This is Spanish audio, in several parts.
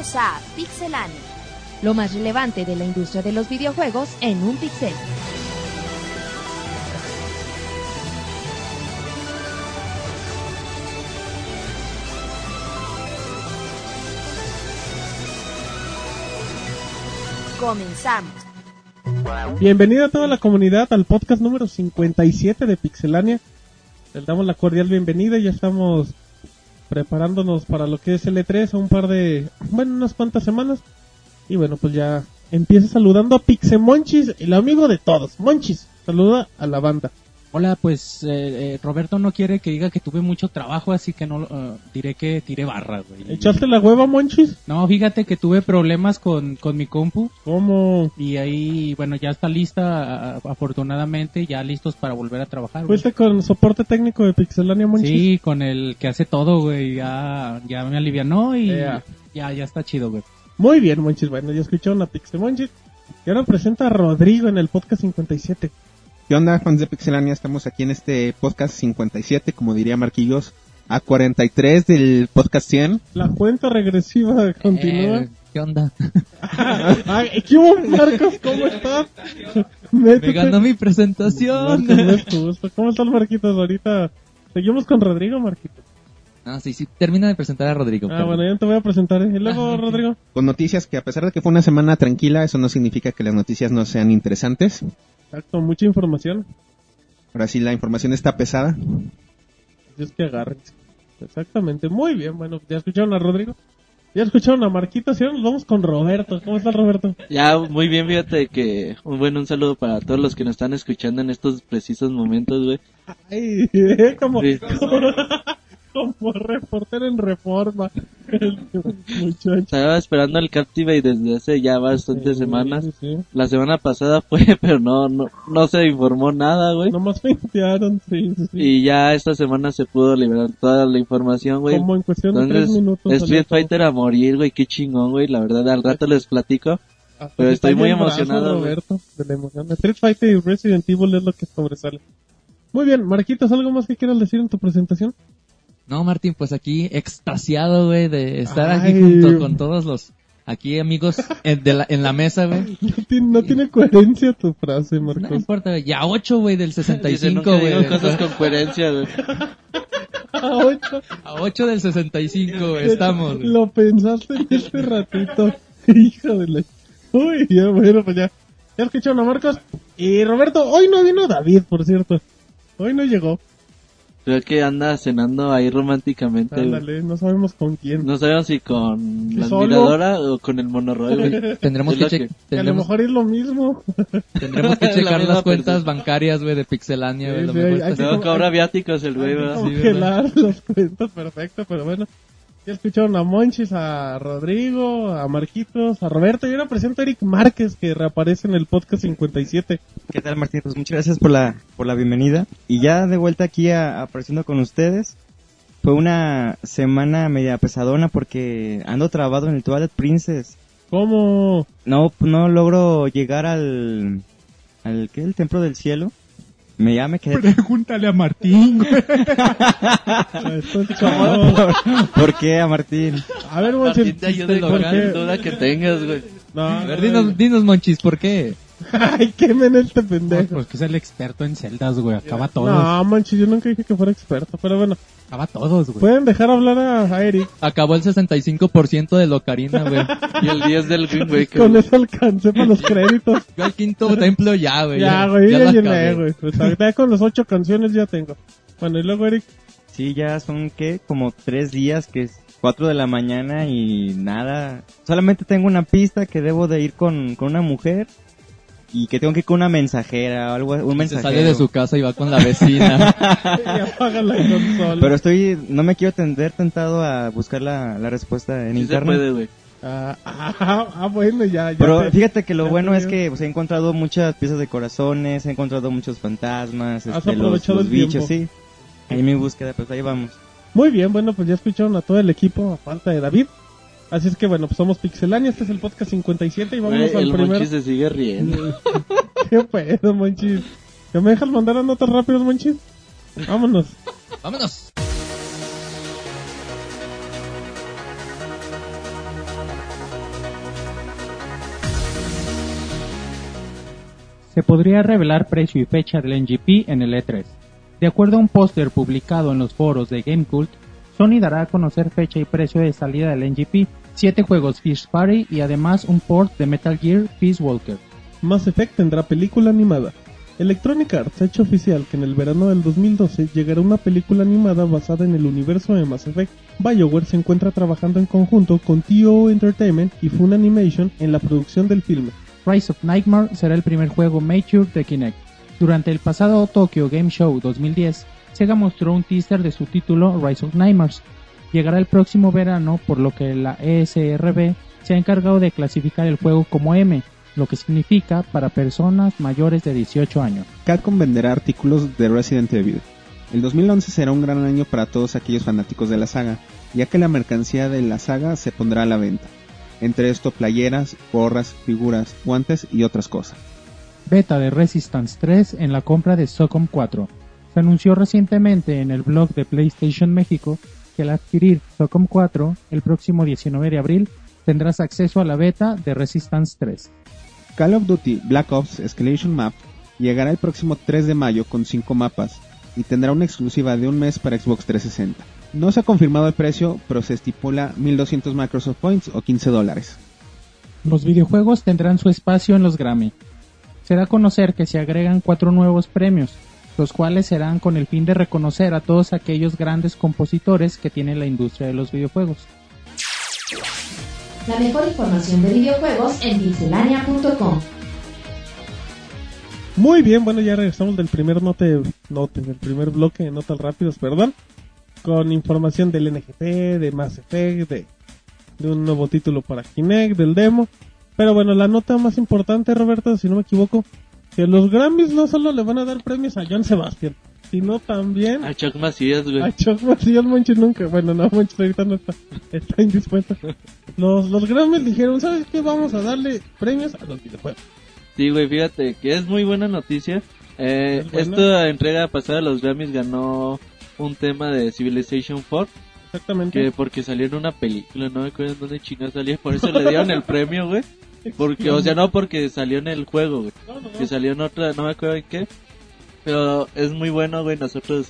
Bienvenidos a Pixelania. Lo más relevante de la industria de los videojuegos en un pixel. Comenzamos. Bienvenida a toda la comunidad al podcast número 57 de Pixelania. Les damos la cordial bienvenida y ya estamos preparándonos para lo que es el E3 a un par de, bueno, unas cuantas semanas. Y bueno, pues ya empieza saludando a Pixemonchis, el amigo de todos. Monchis, saluda a la banda. Hola, pues eh, eh, Roberto no quiere que diga que tuve mucho trabajo, así que no eh, diré que tiré barra, güey. ¿Echaste la hueva, Monchis? No, fíjate que tuve problemas con, con mi compu ¿Cómo? y ahí, bueno, ya está lista, a- afortunadamente, ya listos para volver a trabajar. güey. ¿Fuiste con soporte técnico de Pixelania, Monchis? Sí, con el que hace todo, güey, ya, ya me alivianó y Ea. ya, ya está chido, güey. Muy bien, Monchis. Bueno, ya escucharon a Pixemonchis. Y ahora presenta a Rodrigo en el podcast 57. ¿Qué onda, fans de Pixelania? Estamos aquí en este podcast 57, como diría Marquillos, a 43 del podcast 100. La cuenta regresiva continúa. Eh, ¿Qué onda? Ay, ¿Qué hubo, Marcos? ¿Cómo estás? Métete. Me ganó mi presentación. Marcos, no es justo. ¿Cómo estás, Marquitos? Ahorita seguimos con Rodrigo, Marquitos. Ah, sí, sí, termina de presentar a Rodrigo. Ah, perdón. bueno, ya te voy a presentar. ¿eh? Y luego, Rodrigo. Con noticias que a pesar de que fue una semana tranquila, eso no significa que las noticias no sean interesantes. Exacto, mucha información. Ahora sí, la información está pesada. Así es que agárrense. Exactamente, muy bien. Bueno, ya escucharon a Rodrigo. Ya escucharon a Marquitos y ahora nos vamos con Roberto. ¿Cómo estás, Roberto? Ya, muy bien, fíjate que, un bueno, un saludo para todos los que nos están escuchando en estos precisos momentos, güey. Ay, como, Sí. como, como reportero en reforma. Estaba esperando el Captivate desde hace ya bastantes Sí, semanas. sí. La semana pasada fue, pero no, no, no se informó nada, güey. Nomás pentearon, sí, sí, sí. Y ya esta semana se pudo liberar toda la información, güey. Como en cuestión de tres Entonces, minutos. Street. Fighter a morir, güey, qué chingón, güey. La verdad, al rato les platico. Hasta pero se estoy muy emocionado. Roberto, de la emoción. Street Fighter y Resident Evil es lo que sobresale. Muy bien, Marquitos, ¿algo más que quieras decir en tu presentación? No, Martín, pues aquí extasiado, güey, de estar Ay. aquí junto con todos los aquí amigos en, de la, en la mesa, güey. No tiene, no tiene coherencia tu frase, No Marcos. importa, güey. Ya 8, güey, del Dice, 65, nunca digo güey. cosas con coherencia, güey. A ocho. A 8 del 65, güey, estamos. Lo pensaste en este ratito. Hijo de la... Uy, ya, bueno, pues ya. Ya escucharon a Marcos. Y Roberto, hoy no vino David, por cierto. Hoy no llegó. Creo que anda cenando ahí románticamente. Ándale, no sabemos con quién. No sabemos si con la ¿Solo? admiradora o con el monorroy. Tendremos Es que, que- Que a lo tendremos, mejor es lo mismo. tendremos que La checar misma las cuentas persona. bancarias, güey, de Pixelania, güey. Sí, lo sí, mejor hay- está hay así. que- No cobra viáticos el güey, ¿verdad? Sí, las cuentas, perfecto, pero bueno. Ya escucharon a Monchis, a Rodrigo, a Marquitos, a Roberto y ahora presento a Eric Márquez que reaparece en el podcast 57. ¿Qué tal, Martín? Pues muchas gracias por la, por la bienvenida. Y ya de vuelta aquí a- apareciendo con ustedes. Fue una semana media pesadona porque ando trabado en el Twilight Princess. ¿Cómo? No, no logro llegar al, al, ¿qué? El Templo del Cielo. Me, ya me quedé. Pregúntale a Martín, es cabrón. ¿Por qué a Martín? A ver, Martín Monchis, te ayuda ¿por qué? duda que tengas, güey. No, A ver, dinos, dinos, Monchis, ¿por qué? Ay, quemen este pendejo. Porque es el experto en celdas, güey. Acaba todos. No, Monchis, yo nunca dije que fuera experto, pero bueno. Acaba todos, güey. Pueden dejar hablar a, a Eric. Acabó el 65% de Locarina, güey. Y el 10 del Wind Waker. Con eso alcancé para los créditos. Yo al quinto templo ya, güey. ya, güey, ya, la llené, acabé. güey. Pues ahorita con las ocho canciones ya tengo. Bueno, y luego Eric. Sí, ya son, ¿qué? Como tres días que es cuatro de la mañana y nada. Solamente tengo una pista que debo de ir con, con una mujer y que tengo que ir con una mensajera o algo, un Se mensajero. sale de su casa y va con la vecina. y apaga la consola. Pero estoy, no me quiero tender tentado a buscar la, la respuesta en Sí se internet. puede, güey. Ah, ah, ah, bueno, ya, ya. Pero te- fíjate que lo bueno es que pues, he encontrado muchas piezas de corazones, he encontrado muchos fantasmas, Has este, los, aprovechado los el bichos, tiempo. sí. Ahí mi búsqueda, pues ahí vamos. Muy bien, bueno, pues ya escucharon a todo el equipo a falta de David. Así es que bueno, pues somos Pixelania, este es el podcast 57 y vamos al el primer. Monchis se sigue riendo. ¿Qué pedo, Monchis? ¿Que me dejas mandar a notas rápidas, Monchis? Vámonos. Vámonos. Se podría revelar precio y fecha del NGP en el E3. De acuerdo a un póster publicado en los foros de GameCult, Sony dará a conocer fecha y precio de salida del NGP, 7 juegos Fish Party y además un port de Metal Gear Peace Walker. Mass Effect tendrá película animada. Electronic Arts ha hecho oficial que en el verano del 2012 llegará una película animada basada en el universo de Mass Effect. BioWare se encuentra trabajando en conjunto con TO Entertainment y Fun Animation en la producción del filme. Rise of Nightmare será el primer juego mature de Kinect. Durante el pasado Tokyo Game Show 2010, Sega mostró un teaser de su título Rise of Nightmares. Llegará el próximo verano, por lo que la ESRB se ha encargado de clasificar el juego como M, lo que significa para personas mayores de 18 años. Capcom venderá artículos de Resident Evil. El 2011 será un gran año para todos aquellos fanáticos de la saga, ya que la mercancía de la saga se pondrá a la venta. Entre esto playeras, gorras, figuras, guantes y otras cosas. Beta de Resistance 3 en la compra de SOCOM 4. Se anunció recientemente en el blog de PlayStation México que al adquirir SOCOM 4 el próximo 19 de abril tendrás acceso a la beta de Resistance 3. Call of Duty Black Ops Escalation Map llegará el próximo 3 de mayo con 5 mapas y tendrá una exclusiva de un mes para Xbox 360. No se ha confirmado el precio, pero se estipula 1200 Microsoft Points o 15 dólares. Los videojuegos tendrán su espacio en los Grammy. Se da a conocer que se agregan cuatro nuevos premios, los cuales serán con el fin de reconocer a todos aquellos grandes compositores que tiene la industria de los videojuegos. La mejor información de videojuegos en pixelania.com. Muy bien, bueno, ya regresamos del primer note, note, del primer bloque de notas rápidos, perdón, con información del NGP, de Mass Effect, de, de un nuevo título para Kinect, del demo. Pero bueno, la nota más importante, Roberto, si no me equivoco, que los Grammys no solo le van a dar premios a John Sebastian, sino también A Chuck Macías, güey. a Chuck Macías Monchi nunca. Bueno, no, Monchi ahorita no está, está indispuesto. Los, los Grammys dijeron, ¿sabes qué? Vamos a darle premios a los videojuegos. Sí, güey, fíjate que es muy buena noticia. Eh, ¿Es buena? esta entrega pasada los Grammys ganó un tema de Civilization 4, Exactamente. que porque salió en una película, no me acuerdo en dónde chingados salía, por eso le dieron el premio, güey. Porque, o sea, no porque salió en el juego, güey. No, no, no. Que salió en otra, no me acuerdo en qué. Pero es muy bueno, güey. Nosotros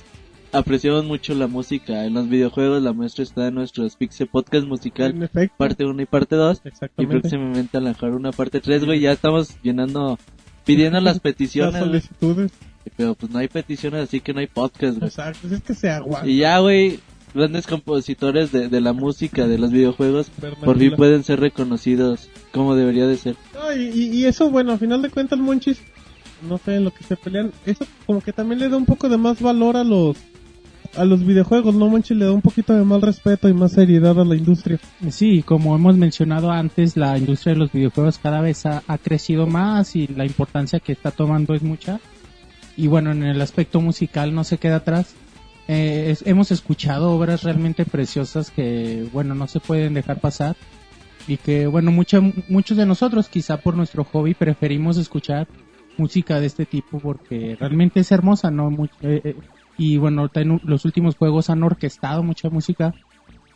apreciamos mucho la música en los videojuegos. La muestra está en nuestro Pixel Podcast musical, parte 1 y parte 2. Y próximamente a lo mejor una parte 3, güey. Ya estamos llenando, pidiendo las Las peticiones, güey. solicitudes. Pero pues no hay peticiones, así que no hay podcast, güey. Exacto, es que se aguanta. Y ya, güey, grandes compositores de, de la música, de los videojuegos, por fin pueden ser reconocidos como debería de ser. No, y, eso, bueno, a final de cuentas, Monchis, no sé en lo que se pelean, eso como que también le da un poco de más valor a los a los videojuegos, ¿no, Monchis? Le da un poquito de más respeto y más seriedad a la industria. Sí, como hemos mencionado antes, la industria de los videojuegos cada vez ha, ha crecido más y la importancia que está tomando es mucha. Y bueno, en el aspecto musical no se queda atrás. Eh, es- hemos escuchado obras realmente preciosas que, bueno, no se pueden dejar pasar. Y que, bueno, mucha- muchos de nosotros, quizá por nuestro hobby, preferimos escuchar música de este tipo porque realmente es hermosa, ¿no? Mu- eh, eh, y bueno, los últimos juegos han orquestado mucha música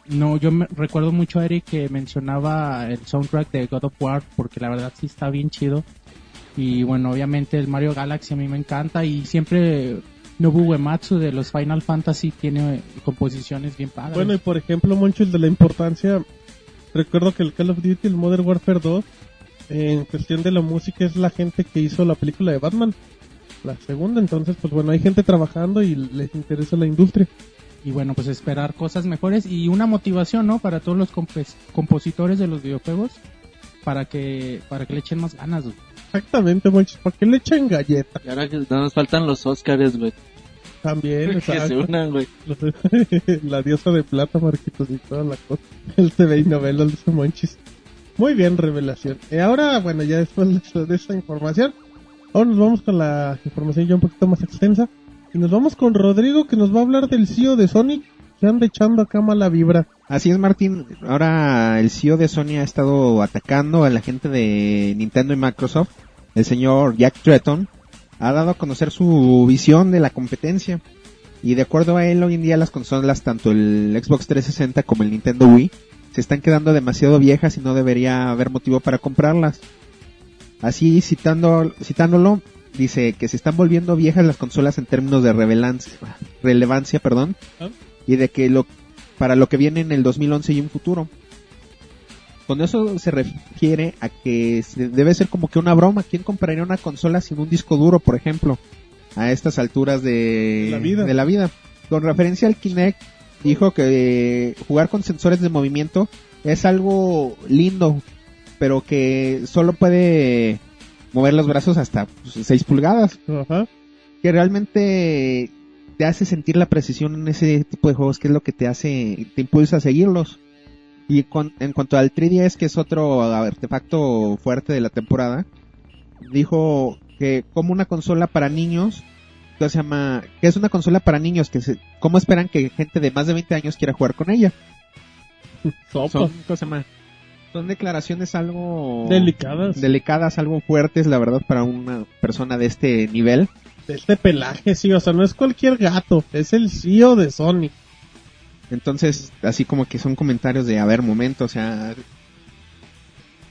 no, yo me recuerdo mucho a Eric que mencionaba el soundtrack de God of War porque la verdad sí está bien chido. Y bueno, obviamente el Mario Galaxy a mí me encanta y siempre Nobu Uematsu de los Final Fantasy tiene composiciones bien padres. Bueno, y por ejemplo, Monchis, de la importancia, recuerdo que el Call of Duty, el Modern Warfare 2, en cuestión de la música es la gente que hizo la película de Batman. La segunda, entonces, pues bueno, hay gente trabajando y les interesa la industria. y bueno, pues esperar cosas mejores y una motivación, ¿no? Para todos los compositores de los videojuegos para que para que le echen más ganas. güey. Exactamente, Monchis, ¿para qué le echan galleta? Y ahora que no nos faltan los Oscars, güey. También, Que se unan, güey. la diosa de plata, Marquitos, y toda la cosa. El TV y novelas de Monchis. Muy bien, revelación. Y ahora, bueno, ya después de esa- información, ahora nos vamos con la información ya un poquito más extensa. Y nos vamos con Rodrigo, que nos va a hablar del CEO de Sony, que anda echando acá mala vibra. Así es, Martín. Ahora el CEO de Sony ha estado atacando a la gente de Nintendo y Microsoft. El señor Jack Tretton ha dado a conocer su visión de la competencia. Y de acuerdo a él, hoy en día las consolas, tanto el Xbox 360 como el Nintendo Wii, se están quedando demasiado viejas y no debería haber motivo para comprarlas. Así, citando, citándolo, dice que se están volviendo viejas las consolas en términos de relevancia, relevancia perdón, Ah. y de que lo para lo que viene en el 2011 y un futuro. Con eso se refiere a que debe ser como que una broma. ¿Quién compraría una consola sin un disco duro, por ejemplo? A estas alturas de, La vida. de la vida. Con referencia al Kinect, dijo que eh, jugar con sensores de movimiento es algo lindo, pero que solo puede mover los brazos hasta 6 pulgadas. Ajá. Que realmente te hace sentir la precisión en ese tipo de juegos, que es lo que te hace, te impulsa a seguirlos. Y con- en cuanto al 3DS, que es otro artefacto fuerte de la temporada, dijo que como una consola para niños, que se llama, que es una consola para niños, que se, ¿cómo esperan que gente de más de 20 años quiera jugar con ella? Son, ¿cómo se llama? Son declaraciones algo Delicadas. delicadas, algo fuertes, la verdad, para una persona de este nivel. De este pelaje, sí. O sea, no es cualquier gato. Es el CEO de Sony. Entonces, así como que son comentarios de, a ver, momento, o sea,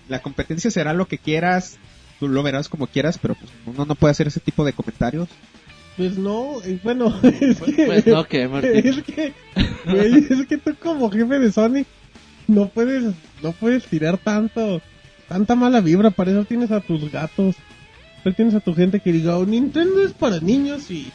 la competencia será lo que quieras, tú lo verás como quieras, pero pues uno no puede hacer ese tipo de comentarios. Pues no, bueno, es Pues, que... pues no, que Martín. Es que, güey, es que tú como jefe de Sony no puedes, no puedes tirar tanto, tanta mala vibra, para eso tienes a tus gatos, tú tienes a tu gente que diga, "Oh, Nintendo es para niños y,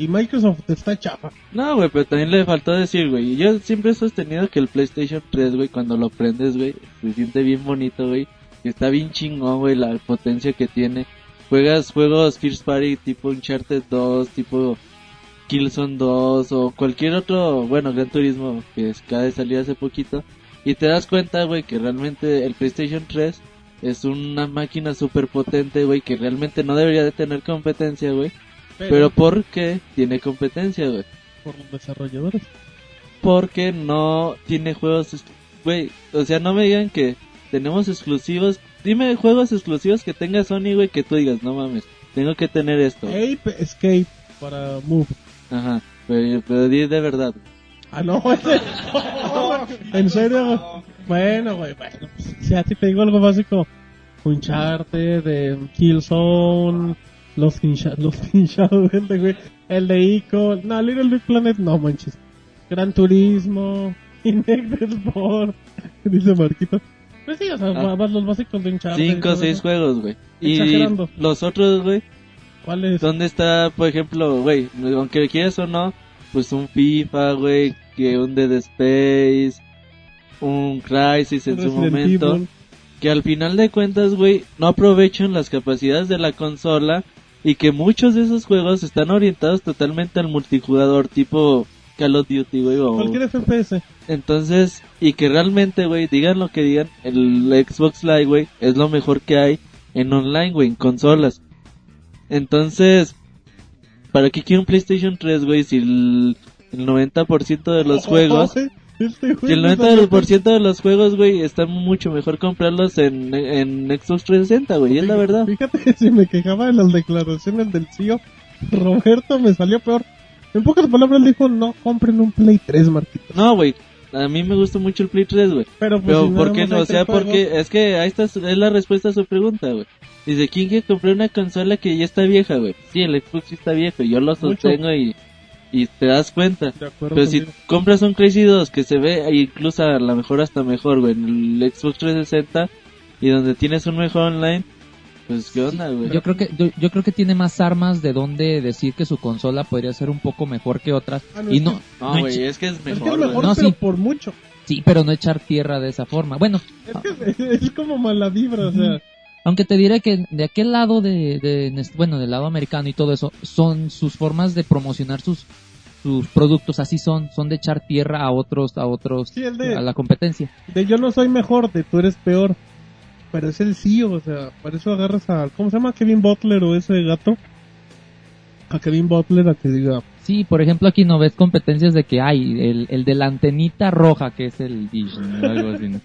y Microsoft está chafa. No, güey, pero también le faltó decir, güey. Yo siempre he sostenido que el PlayStation 3, güey, cuando lo prendes, güey, se siente bien bonito, güey. Está bien chingón, güey, la potencia que tiene. Juegas juegos First Party tipo Uncharted 2, tipo Killzone 2 o cualquier otro, bueno, Gran Turismo que acaba de salir hace poquito. Y te das cuenta, güey, que realmente el PlayStation 3 es una máquina súper potente, güey, que realmente no debería de tener competencia, güey. Pero ¿por qué tiene competencia, güey? por los desarrolladores. porque no tiene juegos, güey, o sea, no me digan que tenemos exclusivos, dime juegos exclusivos que tenga Sony, güey, que tú digas, no mames, tengo que tener esto. Ape Escape para Move. Ajá, pero, pero di de verdad. Ah, no, ese- en serio, güey? Bueno, güey, bueno, pues, si así te digo algo básico, Uncharted, de Killzone, los Insha- los de, güey, el de Ico, no, Little Big Planet, no manches, Gran Turismo, Kinect Sport, dice Marquito. Pues sí, o sea, Ah. más los básicos de y Cinco o seis juegos, güey. Y los otros, güey, ¿Cuál es? ¿dónde está, por ejemplo, güey, aunque quieras o no, pues un FIFA, güey, que un Dead Space, un Crisis en su momento. Evil. que al final de cuentas, güey, no aprovechan las capacidades de la consola y que muchos de esos juegos están orientados totalmente al multijugador tipo Call of Duty, güey. o- Cualquier FPS. Entonces, y que realmente, güey, digan lo que digan, el Xbox Live, güey, es lo mejor que hay en online, güey, en consolas. Entonces, ¿para qué quiero un PlayStation 3, güey, si el, el 90% de los juegos... Este Que el me salió 90% de los juegos, güey, está mucho mejor comprarlos en, en Xbox 360, güey, es la verdad. Fíjate que si me quejaba de las declaraciones del CEO, Roberto me salió peor. En pocas palabras dijo, no compren un Play 3, Marquito. No, güey, a mí me gusta mucho el Play 3, güey. Pero, pues, Pero, si ¿por qué no? O sea, porque es que ahí está, es la respuesta a su pregunta, güey. Dice, ¿quién quiere comprar una consola que ya está vieja, güey? Sí, el Xbox sí está viejo, yo lo sostengo y, y te das cuenta. De acuerdo Pero si compras un Crazy 2 que se ve incluso a lo mejor hasta mejor, güey, en el Xbox 360 y donde tienes un mejor online, pues qué onda, güey. Yo creo que yo, yo creo que tiene más armas de donde decir que su consola podría ser un poco mejor que otras Ah, no, y no, No, no güey, es que es Es que mejor, es mejor, No, pero sí. por mucho. sí, pero no echar tierra de esa forma. Bueno, Es que es, es como mala vibra, o sea. aunque te diré que de aquel lado de, de bueno, del lado americano y todo eso, son sus formas de promocionar sus sus productos así son, son de echar tierra a otros a otros Sí, de- a la competencia. De yo no soy mejor, de tú eres peor. Pero es el CEO, o sea, para eso agarras a, ¿cómo se llama? Kevin Butler o ese gato. A Kevin Butler a que diga, Sí, por ejemplo, aquí no ves competencias de que hay el, el de la antenita roja, que es el Dish, ¿no? algo así, ¿no?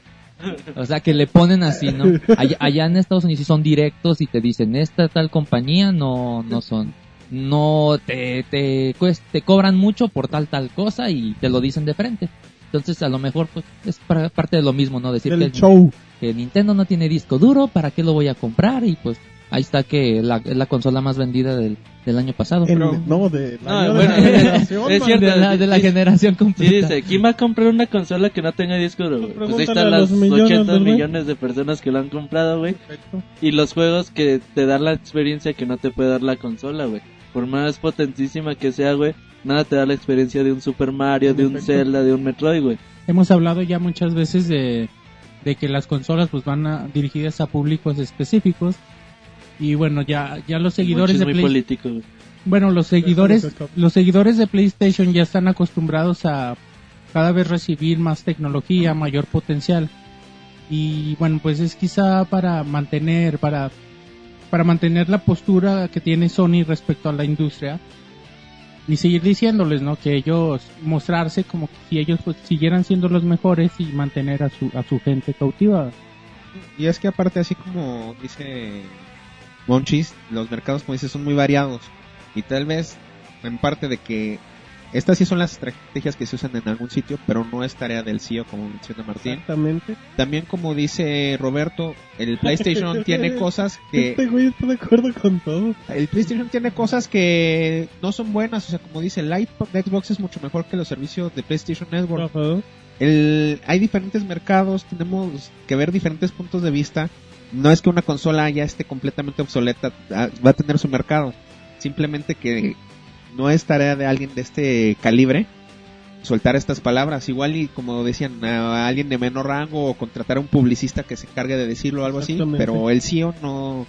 O sea, que le ponen así, ¿no? Allá, allá en Estados Unidos sí son directos y te dicen, esta tal compañía no, no son, no te, te, cuest- te cobran mucho por tal, tal cosa y te lo dicen de frente. Entonces, a lo mejor, pues, es para- parte de lo mismo, ¿no? Decir el que, show. que Nintendo no tiene disco duro, ¿para qué lo voy a comprar? Y pues, ahí está que la, es la consola más vendida del, del año pasado. Pero- no, de la, No, año de bueno, la generación, es cierto. de la, de la Sí, generación Sí, completa. dice, ¿quién va a comprar una consola que no tenga disco duro? Pues ahí están las los millones 80 del güey. millones de personas que lo han comprado, güey. Y los juegos que te dan la experiencia que no te puede dar la consola, güey. Por más potentísima que sea, güey, nada te da la experiencia de un Super Mario, de un. Zelda, de un Metroid, güey. Hemos hablado ya muchas veces de, de que las consolas pues van a- dirigidas a públicos específicos y bueno ya ya los seguidores Mucho es de muy Play- político, güey. bueno los seguidores los seguidores de PlayStation ya están acostumbrados a cada vez recibir más tecnología mayor potencial y bueno pues es quizá para mantener para para mantener la postura que tiene Sony respecto a la industria y seguir diciéndoles no que ellos mostrarse como si ellos pues siguieran siendo los mejores y mantener a su a su gente cautiva Y es que aparte, así como dice Monchis, los mercados, como dice, son muy variados. Y tal vez, en parte de que estas sí son las estrategias que se usan en algún sitio, pero no es tarea del CEO, como menciona Martín. Exactamente. También, como dice Roberto, el PlayStation tiene cosas que... Este güey está de acuerdo con todo. El PlayStation tiene cosas que no son buenas, o sea, como dice, el iPod de Xbox es mucho mejor que los servicios de PlayStation Network. Ajá. el, hay diferentes mercados, tenemos que ver diferentes puntos de vista. No es que una consola ya esté completamente obsoleta, ah, va a tener su mercado. Simplemente que no es tarea de alguien de este calibre soltar estas palabras. Igual y como decían, a alguien de menor rango o contratar a un publicista que se encargue de decirlo o algo así, pero el CEO no,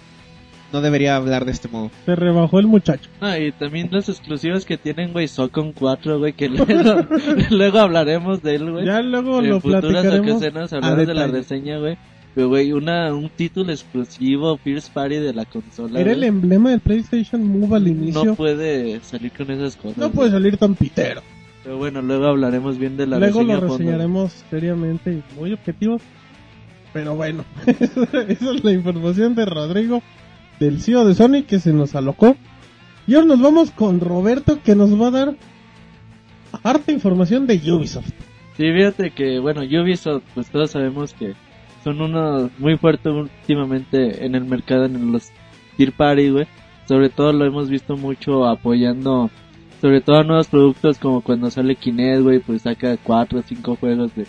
no debería hablar de este modo. Se rebajó el muchacho. No, y también las exclusivas que tienen, güey, Socon 4, güey, que luego, luego hablaremos de él, güey. Ya luego en lo futuras platicaremos. ocasiones a hablaremos de la reseña, güey. Pero, güey, una, un título exclusivo, First Party de la consola, Era el emblema del PlayStation Move al inicio. no puede salir con esas cosas. No güey. puede salir tan pitero. Pero bueno, luego hablaremos bien de la Luego lo a fondo, reseñaremos seriamente y muy objetivos. Pero bueno, esa es la información de Rodrigo, del CEO de Sony, que se nos alocó. Y ahora nos vamos con Roberto, que nos va a dar harta información de Ubisoft. Sí, fíjate que, bueno, Ubisoft, pues todos sabemos que son unos muy fuertes últimamente en el mercado, en los Tier Party, güey. Sobre todo lo hemos visto mucho apoyando, sobre todo a nuevos productos como cuando sale Kinect, güey, pues saca cuatro o cinco juegos de,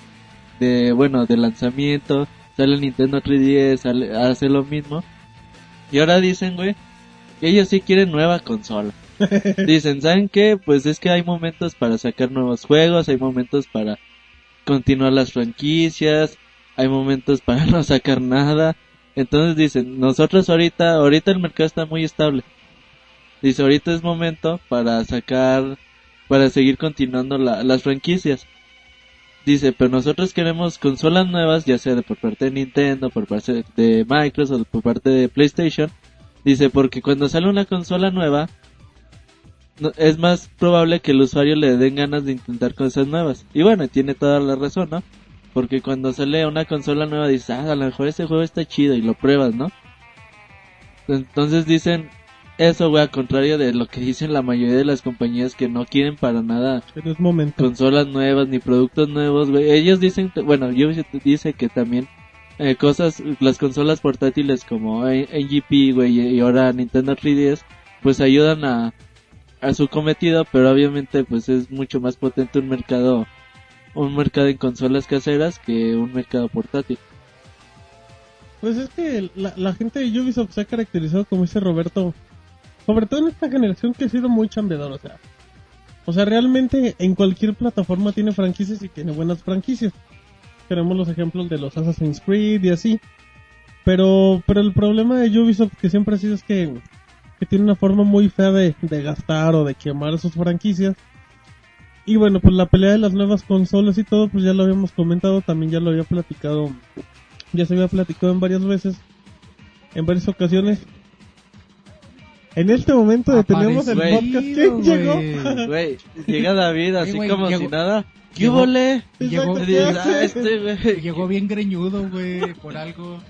de, bueno, de lanzamiento. Sale el Nintendo 3DS, sale, hace lo mismo. Y ahora dicen, güey, que ellos sí quieren nueva consola. Dicen, ¿saben qué? Pues es que hay momentos para sacar nuevos juegos, hay momentos para continuar las franquicias, hay momentos para no sacar nada. Entonces dicen, nosotros ahorita, ahorita el mercado está muy estable. Dice, ahorita es momento para sacar, para seguir continuando la- las franquicias. Dice, pero nosotros queremos consolas nuevas, ya sea de por parte de Nintendo, por parte de Microsoft, por parte de PlayStation. Dice, porque cuando sale una consola nueva, es más probable que el usuario le den ganas de intentar cosas nuevas. Y bueno, tiene toda la razón, ¿no? Porque cuando sale una consola nueva dices, ah, a lo mejor ese juego está chido y lo pruebas, ¿no? Entonces dicen eso, güey, al contrario de lo que dicen la mayoría de las compañías que no quieren para nada consolas nuevas ni productos nuevos, güey. Ellos dicen, bueno, Ubisoft dice que también eh, cosas, las consolas portátiles como NGP, güey, y ahora Nintendo 3DS, pues ayudan a, a su cometido, pero obviamente pues es mucho más potente un mercado, un mercado en consolas caseras que un mercado portátil. Pues es que la, gente de Ubisoft se ha caracterizado, como dice Roberto, sobre todo en esta generación que ha sido muy chambeador, o sea. O sea, realmente en cualquier plataforma tiene franquicias y tiene buenas franquicias. Tenemos los ejemplos de los Assassin's Creed y así. Pero, pero el problema de Ubisoft que siempre ha sido es que, que tiene una forma muy fea de, de gastar o de quemar sus franquicias. Y bueno, pues la pelea de las nuevas consolas y todo, pues ya lo habíamos comentado, también ya lo había platicado ya se había platicado en varias veces, en varias ocasiones. En este momento detenemos el Apareció, podcast. ¿Quién llegó? Güey. Llega David así güey, como llegó- si nada. ¿Qué llegó- hubo, le? Llegó- Exacto, Y dices, ¿qué "Ah, hace? este. Llegó bien greñudo, güey, por algo.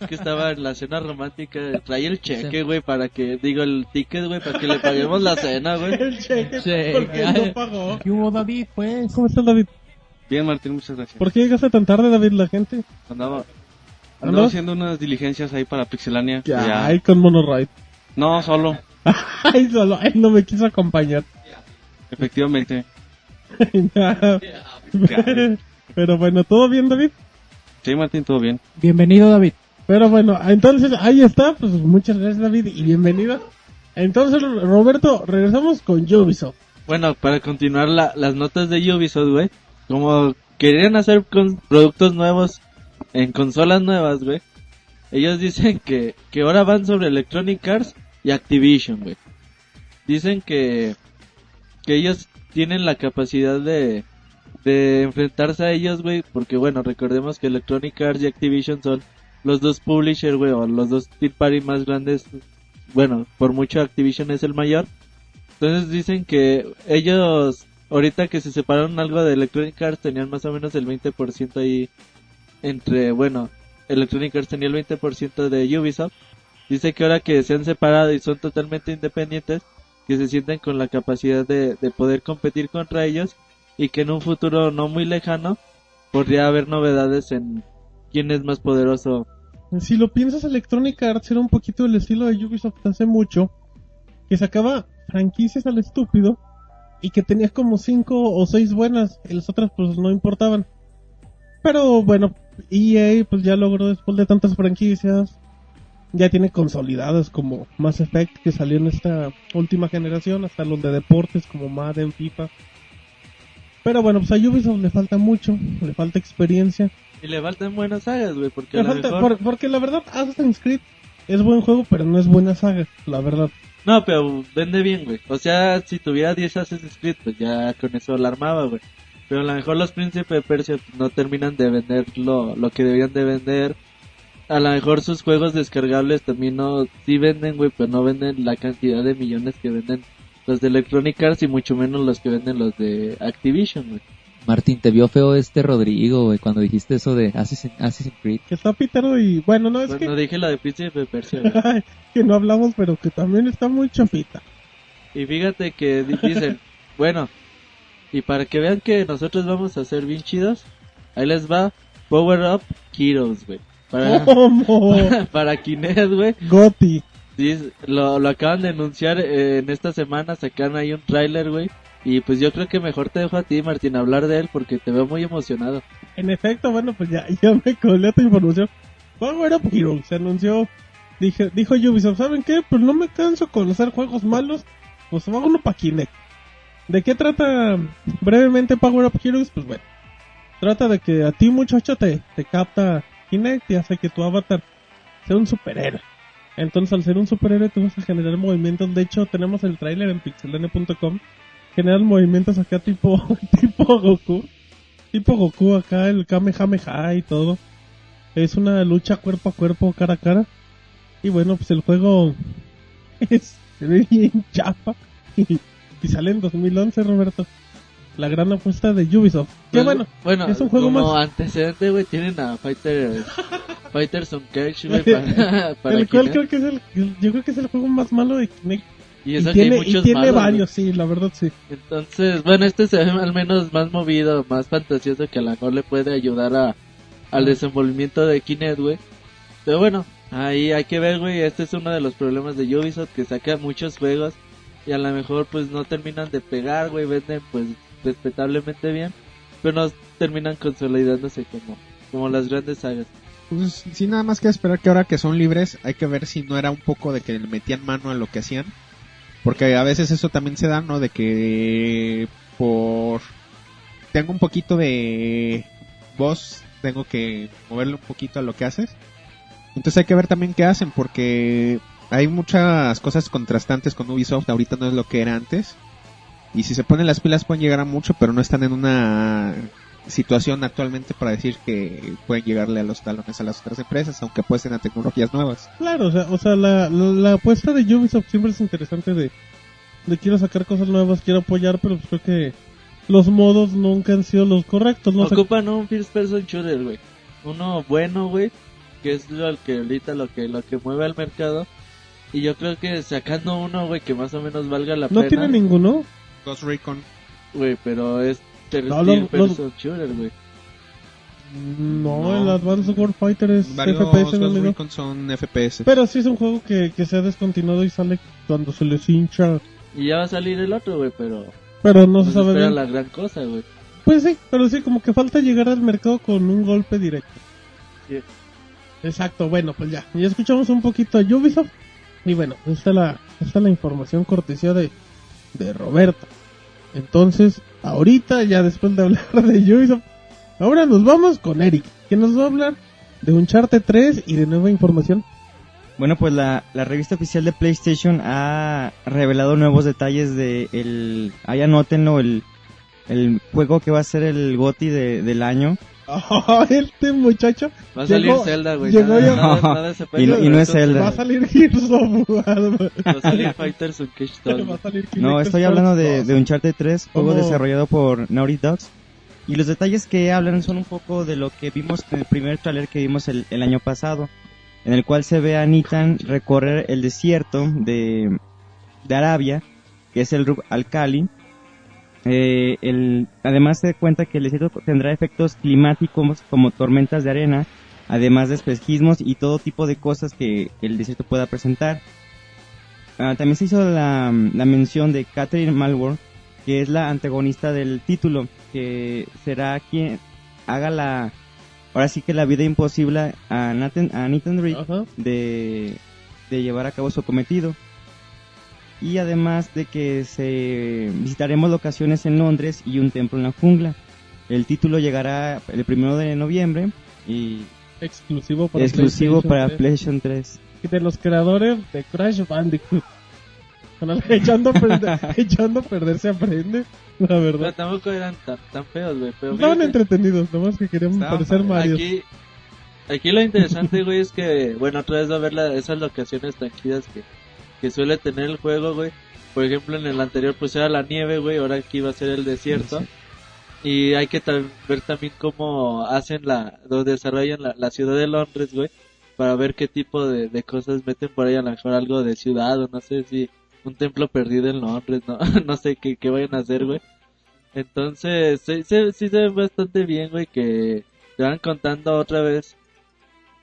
Es que estaba en la cena romántica. Trae el cheque, güey, para que, digo, el ticket, güey, para que le paguemos la cena, güey. El cheque, Cheque. porque no pagó. ¿Qué hubo, David? Pues. ¿Cómo estás, David? Bien, Martín, muchas gracias. ¿Por qué llegaste tan tarde, David, la gente? Andaba, ¿Ando? haciendo unas diligencias ahí para Pixelania. Ya, Ya. ahí con Monoride. No, solo, Ay, solo, él no me quiso acompañar. efectivamente. Pero bueno, ¿todo bien, David? Sí, Martín, todo bien. Bienvenido, David. Pero bueno, entonces ahí está, pues muchas gracias David y bienvenido. Entonces, Roberto, regresamos con Ubisoft. Bueno, para continuar la- las notas de Ubisoft, güey. Como querían hacer con productos nuevos en consolas nuevas, güey. Ellos dicen que, que ahora van sobre Electronic Arts y Activision, güey. Dicen que, que ellos tienen la capacidad de, de enfrentarse a ellos, güey. Porque bueno, recordemos que Electronic Arts y Activision son los dos publishers, güey, o los dos third más grandes. Bueno, por mucho Activision es el mayor. Entonces dicen que ellos, ahorita que se separaron algo de Electronic Arts, tenían más o menos el 20% ahí entre, bueno, Electronic Arts tenía el 20% de Ubisoft. Dice que ahora que se han separado y son totalmente independientes, que se sienten con la capacidad de, de poder competir contra ellos y que en un futuro no muy lejano podría haber novedades en quién es más poderoso. Si lo piensas, Electronic Arts era un poquito el estilo de Ubisoft hace mucho, que sacaba franquicias al estúpido y que tenía como cinco o seis buenas y las otras pues no importaban. Pero bueno, EA pues ya logró después de tantas franquicias, ya tiene consolidadas como Mass Effect que salió en esta última generación, hasta los de deportes como Madden, FIFA. Pero bueno, pues a Ubisoft le falta mucho, le falta experiencia. Y le faltan buenas sagas, güey, porque a Le lo falta- mejor... por- porque la verdad, Assassin's Creed es buen juego, pero no es buena saga, la verdad. No, pero vende bien, güey. O sea, si tuviera 10 Assassin's Creed, pues ya con eso la armaba, güey. Pero a lo mejor los Príncipes de Persia no terminan de vender lo, lo que debían de vender. A lo mejor sus juegos descargables también no, sí venden, güey, pero no venden la cantidad de millones que venden los de Electronic Arts y mucho menos los que venden los de Activision, güey. Martín, te vio feo este Rodrigo, güey, cuando dijiste eso de Assassin- Assassin's Creed. Que está Pitero y bueno, no es Cuando que, dije lo de Príncipe de Persia, que no hablamos, pero que también está muy chapita. Y fíjate que di- dicen, bueno, y para que vean que nosotros vamos a ser bien chidos, ahí les va Power Up Heroes, güey. Para, ¿Cómo? para Kinect, güey. Goti. Lo, lo acaban de anunciar eh, en esta semana, sacaron ahí un tráiler, güey. Y pues yo creo que mejor te dejo a ti, Martín, hablar de él porque te veo muy emocionado. En efecto, bueno, pues ya, ya me colé tu información. Power Up Hero se anunció. Dije, dijo Ubisoft, ¿saben qué? Pues no me canso con hacer juegos malos. Pues va uno para Kinect. ¿De qué trata brevemente Power Up Heroes? Pues bueno, trata de que a ti muchacho te, te capta Kinect y hace que tu avatar sea un superhéroe. Entonces al ser un superhéroe tú vas a generar movimientos. De hecho tenemos el tráiler en pixelane.com. Generan movimientos acá tipo, tipo Goku. Tipo Goku acá, el Kamehameha y todo. Es una lucha cuerpo a cuerpo, cara a cara. Y bueno, pues el juego es bien chapa. Y, y sale en 2011, Roberto. La gran apuesta de Ubisoft. Que bueno, bueno, es un juego como más- antecedente, güey, tienen a Fighter, Fighters on Cage, güey, para, para el cual creo que es el, yo creo que es el juego más malo de Kinect. Y eso que tiene, hay y tiene malos, varios, sí, la verdad sí. Entonces, bueno, este se ve al menos más movido, más fantasioso que a lo mejor le puede ayudar a, al desenvolvimiento de Kinect, güey. Pero bueno, ahí hay que ver, güey, este es uno de los problemas de Ubisoft que saca muchos juegos y a lo mejor pues no terminan de pegar, güey, venden pues respetablemente bien, pero no terminan consolidándose como, como las grandes sagas. Pues sí, nada más que esperar que ahora que son libres, hay que ver si no era un poco de que le metían mano a lo que hacían. Porque a veces eso también se da, ¿no? De que por... Tengo un poquito de voz, tengo que moverle un poquito a lo que haces. Entonces hay que ver también qué hacen, porque hay muchas cosas contrastantes con Ubisoft, ahorita no es lo que era antes. Y si se ponen las pilas pueden llegar a mucho, pero no están en una situación actualmente para decir que pueden llegarle a los talones a las otras empresas, aunque apuesten a tecnologías nuevas. Claro, o sea, o sea la, la, la apuesta de Ubisoft siempre es interesante de, de quiero sacar cosas nuevas, quiero apoyar, pero pues creo que los modos nunca han sido los correctos, ¿no? Ocupan un first person shooter, güey. Uno bueno, güey, que es lo que ahorita lo que lo que mueve al mercado. Y yo creo que sacando uno, güey, que más o menos valga la no pena. tiene ninguno. Ghost Recon. Güey, pero es No, lo- person shooter, güey. No, No. el Advanced Warfighter es Varios FPS, ¿no, Ghost? Recon son FPS. Pero sí es un juego que, que se ha descontinuado y sale cuando se les hincha. Y ya va a salir el otro, güey, pero Pero no no se se sabe bien. la gran cosa, güey. Pues sí, pero sí, como que falta llegar al mercado con un golpe directo. Sí. Exacto, bueno, pues ya. Ya escuchamos un poquito a Ubisoft. Y bueno, esta es la, esta es la información cortesía de, de Roberto. Entonces, ahorita, ya después de hablar de Ubisoft, ahora nos vamos con Eric, que nos va a hablar de Uncharted 3 y de nueva información. Bueno, pues la, la revista oficial de PlayStation ha revelado nuevos detalles de el, ahí anótenlo, el, el juego que va a ser el GOTI de, del año. Ah, este muchacho Va a salir Llegó- Zelda, güey. llegó nada, nada- nada se Y no- pega, y no es Zelda. va a salir Gears of War. Va a salir Fighters a salir No, estoy hablando de, 2. de Uncharted 3, juego ¿Cómo? desarrollado por Naughty Dogs. Y los detalles que hablan son un poco de lo que vimos en el primer tráiler que vimos el, el año pasado, en el cual se ve a Nathan recorrer el desierto de, de Arabia, que es el Rub al-Khali. Eh, el, además se cuenta que el desierto tendrá efectos climáticos como tormentas de arena, además de espejismos y todo tipo de cosas que el desierto pueda presentar. Ah, también se hizo la, la mención de Catherine Malward, que es la antagonista del título, que será quien haga la, ahora sí que la vida imposible a Nathan, a Nathan Ajá. de, de llevar a cabo su cometido. Y además de que se visitaremos locaciones en Londres y un templo en la jungla. El título llegará el primero de noviembre y Exclusivo para exclusivo PlayStation para 3. PlayStation 3. Y de los creadores de Crash Bandicoot. Echando, a perder, echando a perder se aprende, la Pero verdad. tampoco eran tan, tan feos, güey. Pero Estaban fíjate, entretenidos, nomás que querían Estaban parecer. Mario. Aquí, aquí lo interesante, güey, es que, bueno, otra vez va a ver la- esas locaciones tranquilas que, que suele tener el juego, güey. Por ejemplo, en el anterior, pues era la nieve, güey. Ahora aquí va a ser el desierto. Y hay que ver también cómo hacen la, desarrollan la, la ciudad de Londres, güey. Para ver qué tipo de, de cosas meten por ahí, a lo mejor algo de ciudad, o no sé si un templo perdido en Londres, no, no sé qué, qué vayan a hacer, güey. Entonces, sí, sí, sí se ve bastante bien, güey, que te van contando otra vez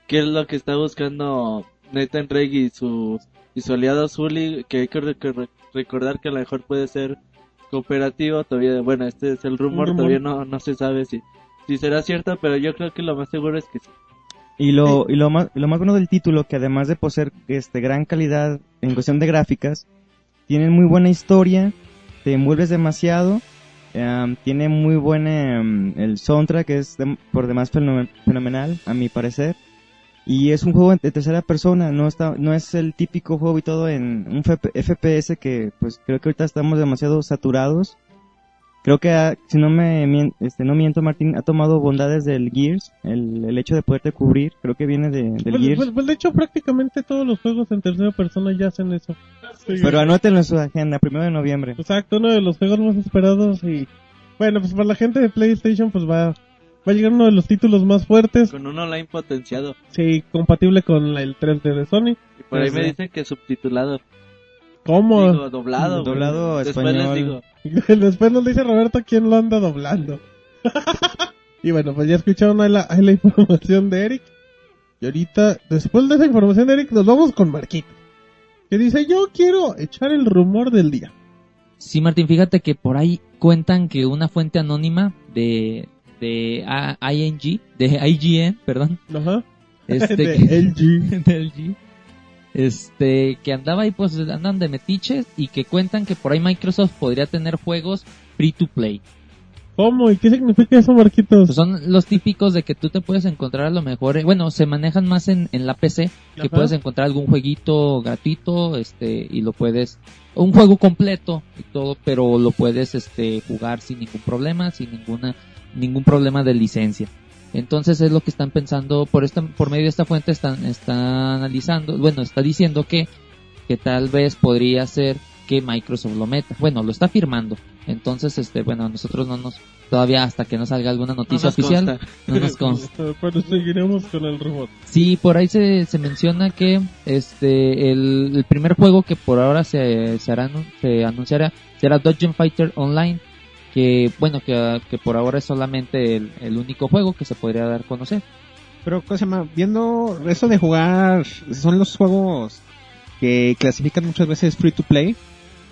qué es lo que está buscando Nathan Drake y su, y su aliado Zully, que hay que rec- recordar que a lo mejor puede ser cooperativo, todavía, bueno, este es el rumor, rumor. todavía no, no se sabe si, si será cierto, pero yo creo que lo más seguro es que sí. Y lo, y lo más, lo más bueno del título, que además de poseer este gran calidad en cuestión de gráficas, tienen muy buena historia, te envuelves demasiado, em, tiene muy buen em, el soundtrack, que es de- por demás fenomen- fenomenal, a mi parecer. Y es un juego de tercera persona, no está, no es el típico juego y todo en un FP FPS que pues creo que ahorita estamos demasiado saturados. Creo que ha- si no me este no miento Martín ha tomado bondades del Gears, el, el hecho de poderte cubrir, creo que viene de, del Pues, Gears. pues- pues, de hecho, prácticamente todos los juegos en tercera persona ya hacen eso. Sí. Pero anótenlo en su agenda, primero de noviembre. Exacto, uno de los juegos más esperados y... Bueno, pues para la gente de PlayStation, pues va, va a llegar uno de los títulos más fuertes. Con un online potenciado. Sí, compatible con la- el 3D de Sony. Y por ahí me dicen que subtitulado. ¿Cómo? Digo, doblado. güey. Doblado Después español. les digo. Después nos dice Roberto quién lo anda doblando. y bueno, pues ya escucharon ahí la, ahí la información de Eric. Y ahorita, después de esa información de Eric, nos vamos con Marquito. Que dice, yo quiero echar el rumor del día. Sí, Martín, fíjate que por ahí cuentan que una fuente anónima de, de A- ING, de IGN, perdón, Ajá. este, de que- LG. de LG, este, que andaba ahí pues andan de metiches y que cuentan que por ahí Microsoft podría tener juegos free to play. ¿Cómo? ¿Y qué significa eso, Marquitos? Pues son los típicos de que tú te puedes encontrar a lo mejor, eh, bueno, se manejan más en, en la PC, que puedes encontrar algún jueguito gratuito, este, y lo puedes, un juego completo y todo, pero lo puedes, este, jugar sin ningún problema, sin ninguna, ningún problema de licencia. Entonces es lo que están pensando, por esta, por medio de esta fuente están, están analizando, bueno, está diciendo que, que tal vez podría ser que Microsoft lo meta. Bueno, lo está firmando. Entonces, este, bueno, nosotros no nos, todavía hasta que no salga alguna No noticia oficial, consta. no nos consta. Pero seguiremos con el rumor. Sí, por ahí se, se menciona que este el, el primer juego que por ahora se, se, hará, se anunciará será Dungeon Fighter Online, que bueno, que, que por ahora es solamente el, el único juego que se podría dar a conocer. Pero, ¿cómo se llama? Viendo eso de jugar, son los juegos que clasifican muchas veces free to play,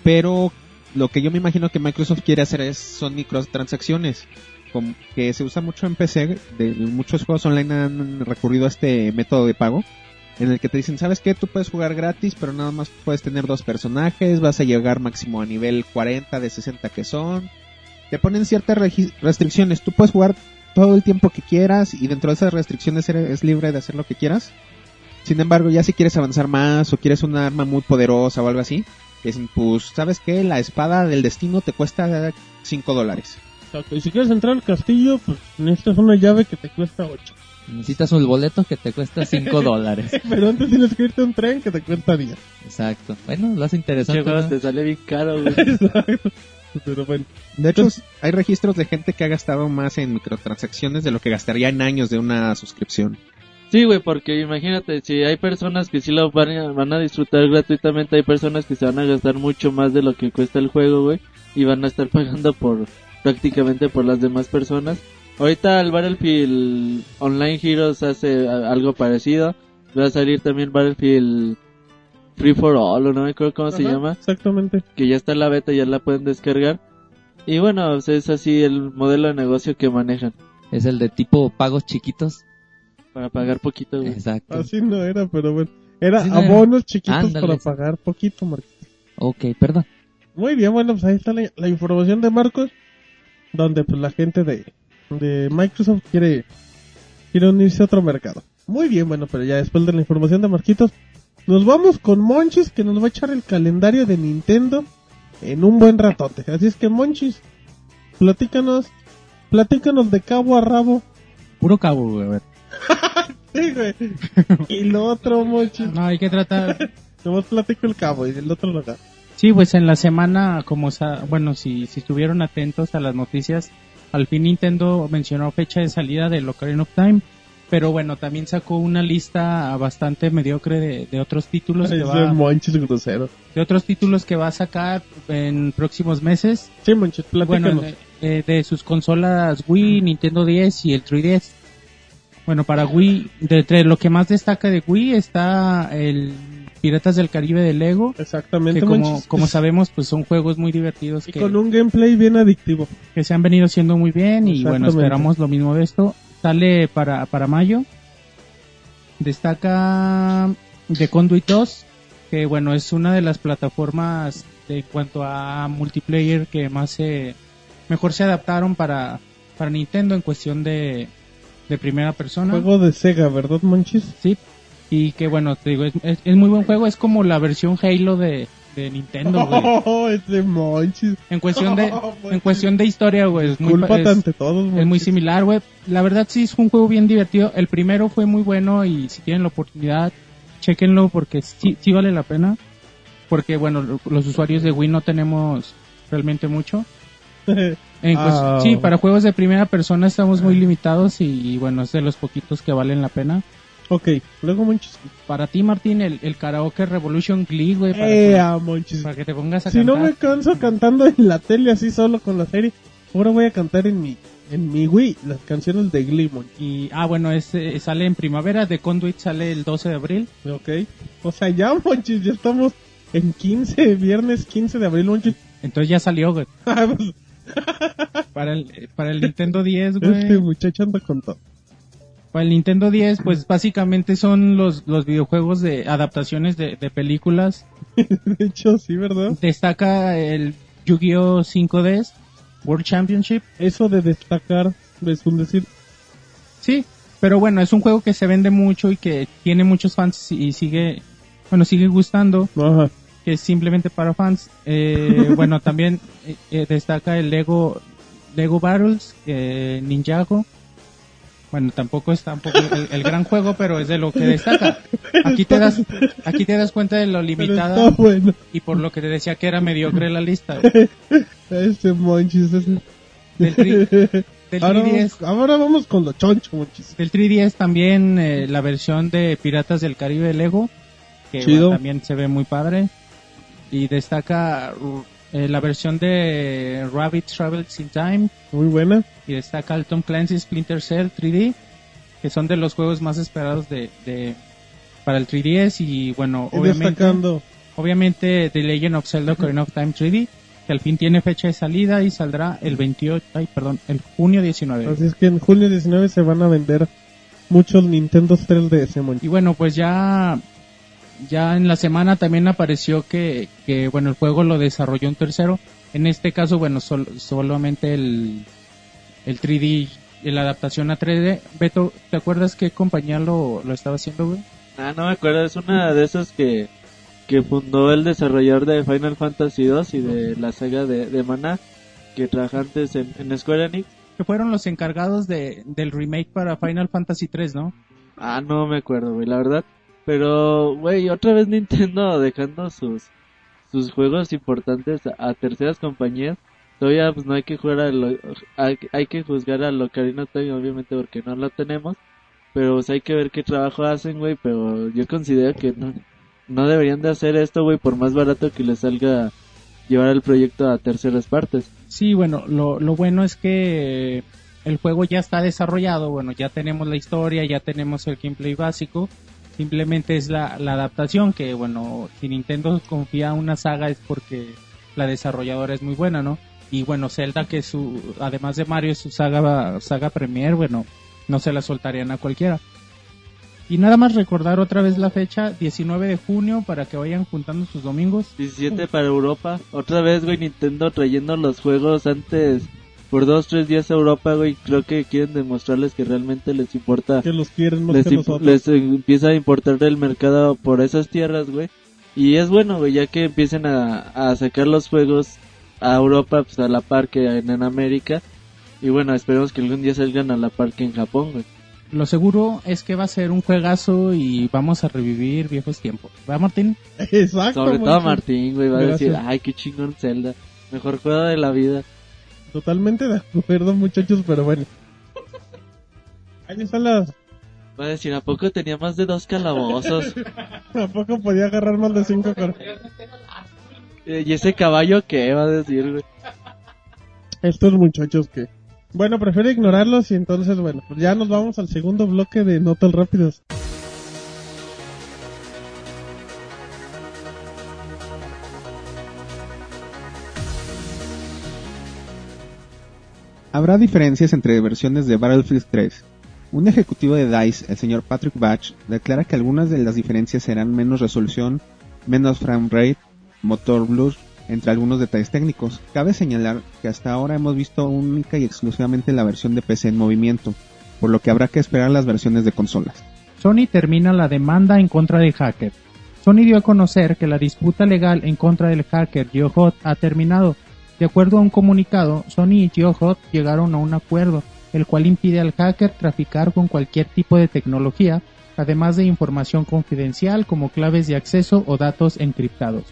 pero lo que yo me imagino que Microsoft quiere hacer es son microtransacciones, como que se usa mucho en PC, de, muchos juegos online han recurrido a este método de pago, en el que te dicen, ¿sabes qué? Tú puedes jugar gratis, pero nada más puedes tener dos personajes, vas a llegar máximo a nivel 40 de 60 que son. Te ponen ciertas restricciones, tú puedes jugar todo el tiempo que quieras y dentro de esas restricciones eres libre de hacer lo que quieras. Sin embargo, ya si quieres avanzar más o quieres una arma muy poderosa o algo así, dicen, pues, ¿sabes qué? La espada del destino te cuesta 5 dólares. Exacto. Y si quieres entrar al castillo, pues necesitas una llave que te cuesta 8. Necesitas un boleto que te cuesta 5 dólares. Pero antes tienes que irte a un tren que te cuesta 10. Exacto. Bueno, lo hace Che, interesante. juego ¿no? te sale bien caro, güey. Exacto. Pero bueno. De hecho, hay registros de gente que ha gastado más en microtransacciones de lo que gastaría en años de una suscripción. Sí, güey, porque imagínate, si hay personas que sí lo van a, van a disfrutar gratuitamente, hay personas que se van a gastar mucho más de lo que cuesta el juego, güey, y van a estar pagando por prácticamente por las demás personas. Ahorita el Battlefield Online Heroes hace algo parecido. Va a salir también Battlefield Free for All, o no me acuerdo cómo se llama, Exactamente. que ya está en la beta, ya la pueden descargar. Y bueno, es así el modelo de negocio que manejan, Es el de tipo pagos chiquitos. para pagar poquito, güey. Exacto. Así no era, pero bueno. Era Sí, no era. abonos chiquitos Ándale, para pagar poquito, Marcos. Ok, perdón. Muy bien, bueno, pues ahí está la, la información de Marcos, donde pues la gente de, de Microsoft quiere, quiere unirse a otro mercado. Muy bien, bueno, pero ya después de la información de Marquitos, nos vamos con Monchis, que nos va a echar el calendario de Nintendo en un buen ratote. Así es que Monchis, platícanos, platícanos de cabo a rabo. Puro cabo, güey. a ver. Sí, güey. Y lo otro, Monchis, No, hay que tratar. nomás platico el cabo y el otro lo da. Sí, pues en la semana, como sa- bueno, si, si estuvieron atentos a las noticias, al fin Nintendo mencionó fecha de salida del Ocarina of Time, pero bueno, también sacó una lista bastante mediocre de, de otros títulos que va, grosero. de otros títulos que va a sacar en próximos meses. Sí, platícanos. Bueno, eh, de sus consolas Wii, Nintendo 10 y el 3DS. Bueno, para Wii, de entre lo que más destaca de Wii está el Piratas del Caribe de Lego, Exactamente, que como, como sabemos, pues son juegos muy divertidos Y que, con un gameplay bien adictivo. que se han venido haciendo muy bien y bueno, esperamos lo mismo de esto. Sale para, para mayo. Destaca The Conduit 2, que bueno, es una de las plataformas de cuanto a multiplayer que más se, mejor se adaptaron para, para Nintendo en cuestión de, de primera persona. Juego de Sega, ¿verdad, Monchis? Sí. Y que bueno, te digo, es, es, es muy buen juego, es como la versión Halo de, de Nintendo, güey. Oh, ese Monchis. En cuestión de, Oh, en cuestión de historia, güey, es muy, Culpa es- ante todos, es muy similar, güey. La verdad sí es un juego bien divertido. El primero fue muy bueno y si tienen la oportunidad, chequenlo porque sí, sí vale la pena. Porque bueno, lo- los usuarios de Wii no tenemos realmente mucho. En Ah. Sí, para juegos de primera persona estamos muy limitados y, bueno, es de los poquitos que valen la pena. Ok, luego Monchis. Para ti, Martín, el, el karaoke Revolution Glee, güey, para, Eh, que, ah, Monchis. para que te pongas a Si no cantar. me canso cantando en la tele así solo con la serie, ahora voy a cantar en mi, en mi Wii las canciones de Glee, Monchis. Y, ah, bueno, es, eh, sale en primavera, The Conduit sale el 12 de abril. Ok. O sea, ya, Monchis, ya estamos en 15, viernes 15 de abril, Monchis. Entonces ya salió, güey. Para el, para el Nintendo 10, este güey. muchacho anda con todo. Para el Nintendo 10, pues básicamente son los, los videojuegos de adaptaciones de, de películas. De hecho, sí, ¿verdad? Destaca el Yu-Gi-Oh 5DS World Championship. Eso de destacar es un decir. Sí, pero bueno, es un juego que se vende mucho y que tiene muchos fans y sigue, bueno, sigue gustando, Ajá. que es simplemente para fans. Eh, bueno, también eh, eh, destaca el Lego, Lego Battles, eh, Ninjago. Bueno, tampoco es tampoco el, el gran juego, pero es de lo que destaca. Aquí te das, aquí te das cuenta de lo limitada bueno. y por lo que te decía que era mediocre la lista. Ese Monchis, ese. Del, tri- del Ahora 3DS, vamos, ahora vamos con lo choncho, Monchis. del 3DS también eh, la versión de Piratas del Caribe Lego, que bueno, también se ve muy padre. Y destaca eh, la versión de Rabbit Travels in Time Muy buena. y destaca el Tom Clancy Splinter Cell 3D, que son de los juegos más esperados de, de para el 3DS y bueno, Y obviamente, destacando. obviamente The Legend of Zelda Ocarina of Time 3D, que al fin tiene fecha de salida y saldrá el 28, ay, perdón, el junio 19. Así es que en junio 19 se van a vender muchos Nintendo 3DS, Monchi. Y bueno, pues ya ya en la semana también apareció que, que bueno, el juego lo desarrolló un tercero. En este caso, bueno, sol- solamente el, el 3D, y la adaptación a 3D. Beto, ¿te acuerdas qué compañía lo, lo estaba haciendo, güey? Ah, no me acuerdo, es una de esas que, que fundó el desarrollador de Final Fantasy 2 y de la saga de, de Mana, que trabaja antes en, en Square Enix. Que fueron los encargados de, del remake para Final Fantasy 3, ¿no? Ah, no me acuerdo, güey, la verdad. Pero, güey, otra vez Nintendo dejando sus, sus juegos importantes a, terceras compañías. Todavía, pues no hay que jugar a lo, hay, hay que juzgar a Locarino Time, obviamente, porque no lo tenemos. Pero, pues hay que ver qué trabajo hacen, güey. Pero yo considero que no, no deberían de hacer esto, güey, por más barato que les salga llevar el proyecto a terceras partes. Sí, bueno, lo, lo bueno es que el juego ya está desarrollado, bueno, ya tenemos la historia, ya tenemos el gameplay básico, simplemente es la, la adaptación que, bueno, si Nintendo confía en una saga es porque la desarrolladora es muy buena, ¿no? Y bueno, Zelda que su, además de Mario es su saga, saga premier, bueno, no se la soltarían a cualquiera. Y nada más recordar otra vez la fecha, 19 de junio, para que vayan juntando sus domingos. 17 para Europa. Otra vez, güey, Nintendo trayendo los juegos antes por dos, tres días a Europa, güey. Creo que quieren demostrarles que realmente les importa. Que los quieren más Les, que nosotros. les empieza a importar el mercado por esas tierras, güey. Y es bueno, güey, ya que empiecen a, a sacar los juegos a Europa, pues a la par que en, en América. Y bueno, esperemos que algún día salgan a la par que en Japón, güey. Lo seguro es que va a ser un juegazo y vamos a revivir viejos tiempos. ¿Va, Martín? Exacto. Sobre todo. Martín, güey, va a decir, ay, qué chingón Zelda. Mejor juego de la vida. Totalmente de acuerdo, muchachos, pero bueno. Ahí están las... Va a decir, ¿a poco tenía más de dos calabozos? ¿A poco podía agarrar más de cinco Eh, ¿Y ese caballo qué va a decir, güey? Estos muchachos que... Bueno, prefiero ignorarlos y entonces, bueno, pues ya nos vamos al segundo bloque de Notas Rápidas. Habrá diferencias entre versiones de Battlefield 3. Un ejecutivo de DICE, el señor Patrick Batch, declara que algunas de las diferencias serán menos resolución, menos frame rate, motor blur, entre algunos detalles técnicos. Cabe señalar que hasta ahora hemos visto única y exclusivamente la versión de PC en movimiento, por lo que habrá que esperar las versiones de consolas. Sony termina la demanda en contra del hacker. Sony dio a conocer que la disputa legal en contra del hacker GeoHot ha terminado. De acuerdo a un comunicado, Sony y GeoHot llegaron a un acuerdo, el cual impide al hacker traficar con cualquier tipo de tecnología, además de información confidencial como claves de acceso o datos encriptados.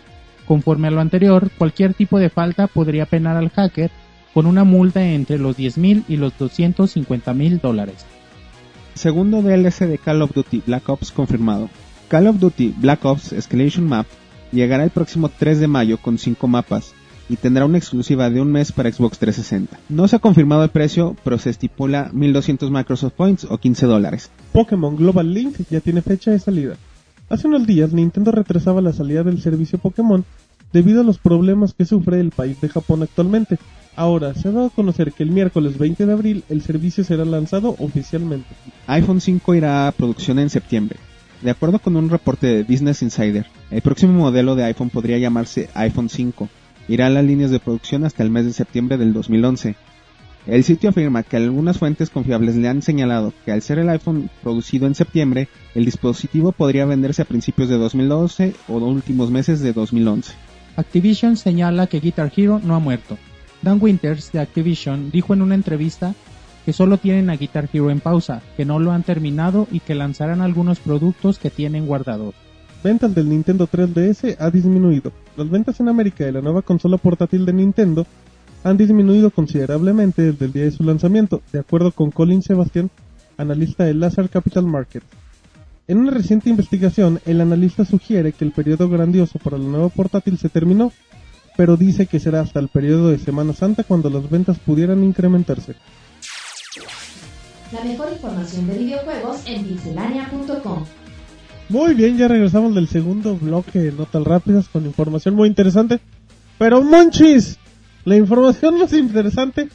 Conforme a lo anterior, cualquier tipo de falta podría penar al hacker con una multa entre los 10.000 y los 250.000 dólares. Segundo DLC de Call of Duty Black Ops confirmado. Call of Duty Black Ops Escalation Map llegará el próximo 3 de mayo con 5 mapas y tendrá una exclusiva de un mes para Xbox 360. No se ha confirmado el precio, pero se estipula 1200 Microsoft Points o 15 dólares. Pokémon Global Link ya tiene fecha de salida. Hace unos días Nintendo retrasaba la salida del servicio Pokémon debido a los problemas que sufre el país de Japón actualmente. Ahora se ha dado a conocer que el miércoles 20 de abril el servicio será lanzado oficialmente. iPhone 5 irá a producción en septiembre. De acuerdo con un reporte de Business Insider, el próximo modelo de iPhone podría llamarse iPhone 5. Irá a las líneas de producción hasta el mes de septiembre del 2011. El sitio afirma que algunas fuentes confiables le han señalado que al ser el iPhone producido en septiembre, el dispositivo podría venderse a principios de 2012 o últimos meses de 2011. Activision señala que Guitar Hero no ha muerto. Dan Winters de Activision dijo en una entrevista que solo tienen a Guitar Hero en pausa, que no lo han terminado y que lanzarán algunos productos que tienen guardados. Ventas del Nintendo 3DS ha disminuido. Las ventas en América de la nueva consola portátil de Nintendo han disminuido considerablemente desde el día de su lanzamiento, de acuerdo con Colin Sebastian, analista de Lazar Capital Market. En una reciente investigación, el analista sugiere que el periodo grandioso para la nueva portátil se terminó. pero dice que será hasta el periodo de Semana Santa cuando las ventas pudieran incrementarse. La mejor información de videojuegos en. Muy bien, ya regresamos del segundo bloque de Notas Rápidas con información muy interesante. Pero Monchis, la información más interesante,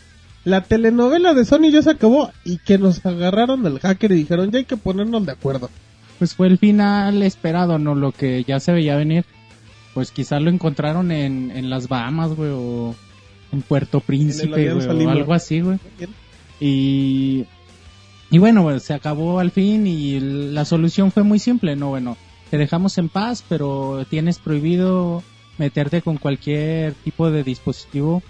la telenovela de Sony ya se acabó y que nos agarraron del hacker y dijeron ya hay que ponernos de acuerdo. Pues fue el final esperado, ¿no? Lo que ya se veía venir. Pues quizás lo encontraron en, en las Bahamas, güey, o en Puerto Príncipe, Alianza güey, o algo así, güey. Y, y bueno, pues, se acabó al fin y la solución fue muy simple, ¿no? Bueno, te dejamos en paz, pero tienes prohibido meterte con cualquier tipo de dispositivo.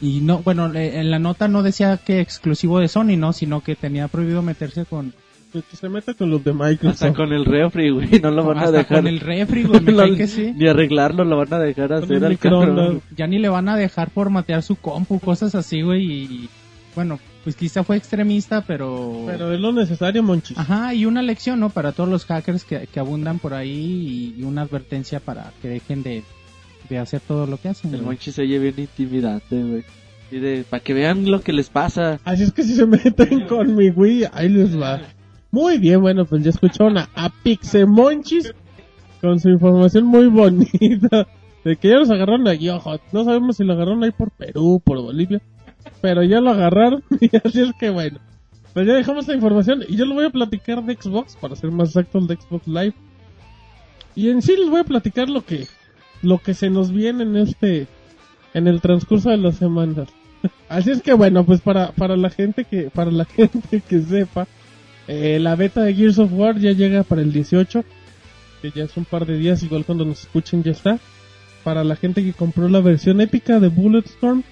Y no, bueno, en la nota no decía que exclusivo de Sony, ¿no? Sino que tenía prohibido meterse con, Pues que se meta con los de Microsoft. Hasta con el refri, güey, no lo van a hasta dejar. con el refri, güey, me que sí. Ni arreglarlo lo van a dejar Con hacer el al cabrón. Ya ni le van a dejar formatear su compu, cosas así, güey, y bueno, pues quizá fue extremista, pero... Pero es lo necesario, Monchis. Ajá, y una lección, ¿no? Para todos los hackers que, que abundan por ahí y, y una advertencia para que dejen de, de hacer todo lo que hacen. El güey. Monchi se oye bien intimidante, güey. Y de, para que vean lo que les pasa. Así es que si se meten con mi Wii, ahí les va. Muy bien, bueno, pues ya escucharon a, a Pixemonchis con su información muy bonita. De que ya los agarraron aquí, ojo. No sabemos si lo agarraron ahí por Perú, por Bolivia. Pero ya lo agarraron y así es que bueno. Pues ya dejamos la información y yo les voy a platicar de Xbox, para ser más exacto el de Xbox Live. Y en sí les voy a platicar lo que, lo que se nos viene en este, en el transcurso de las semanas. Así es que bueno, pues para, para la gente que, para la gente que sepa, eh, la beta de Gears of War ya llega para el 18, que ya es un par de días, igual cuando nos escuchen ya está. Para la gente que compró la versión épica de Bulletstorm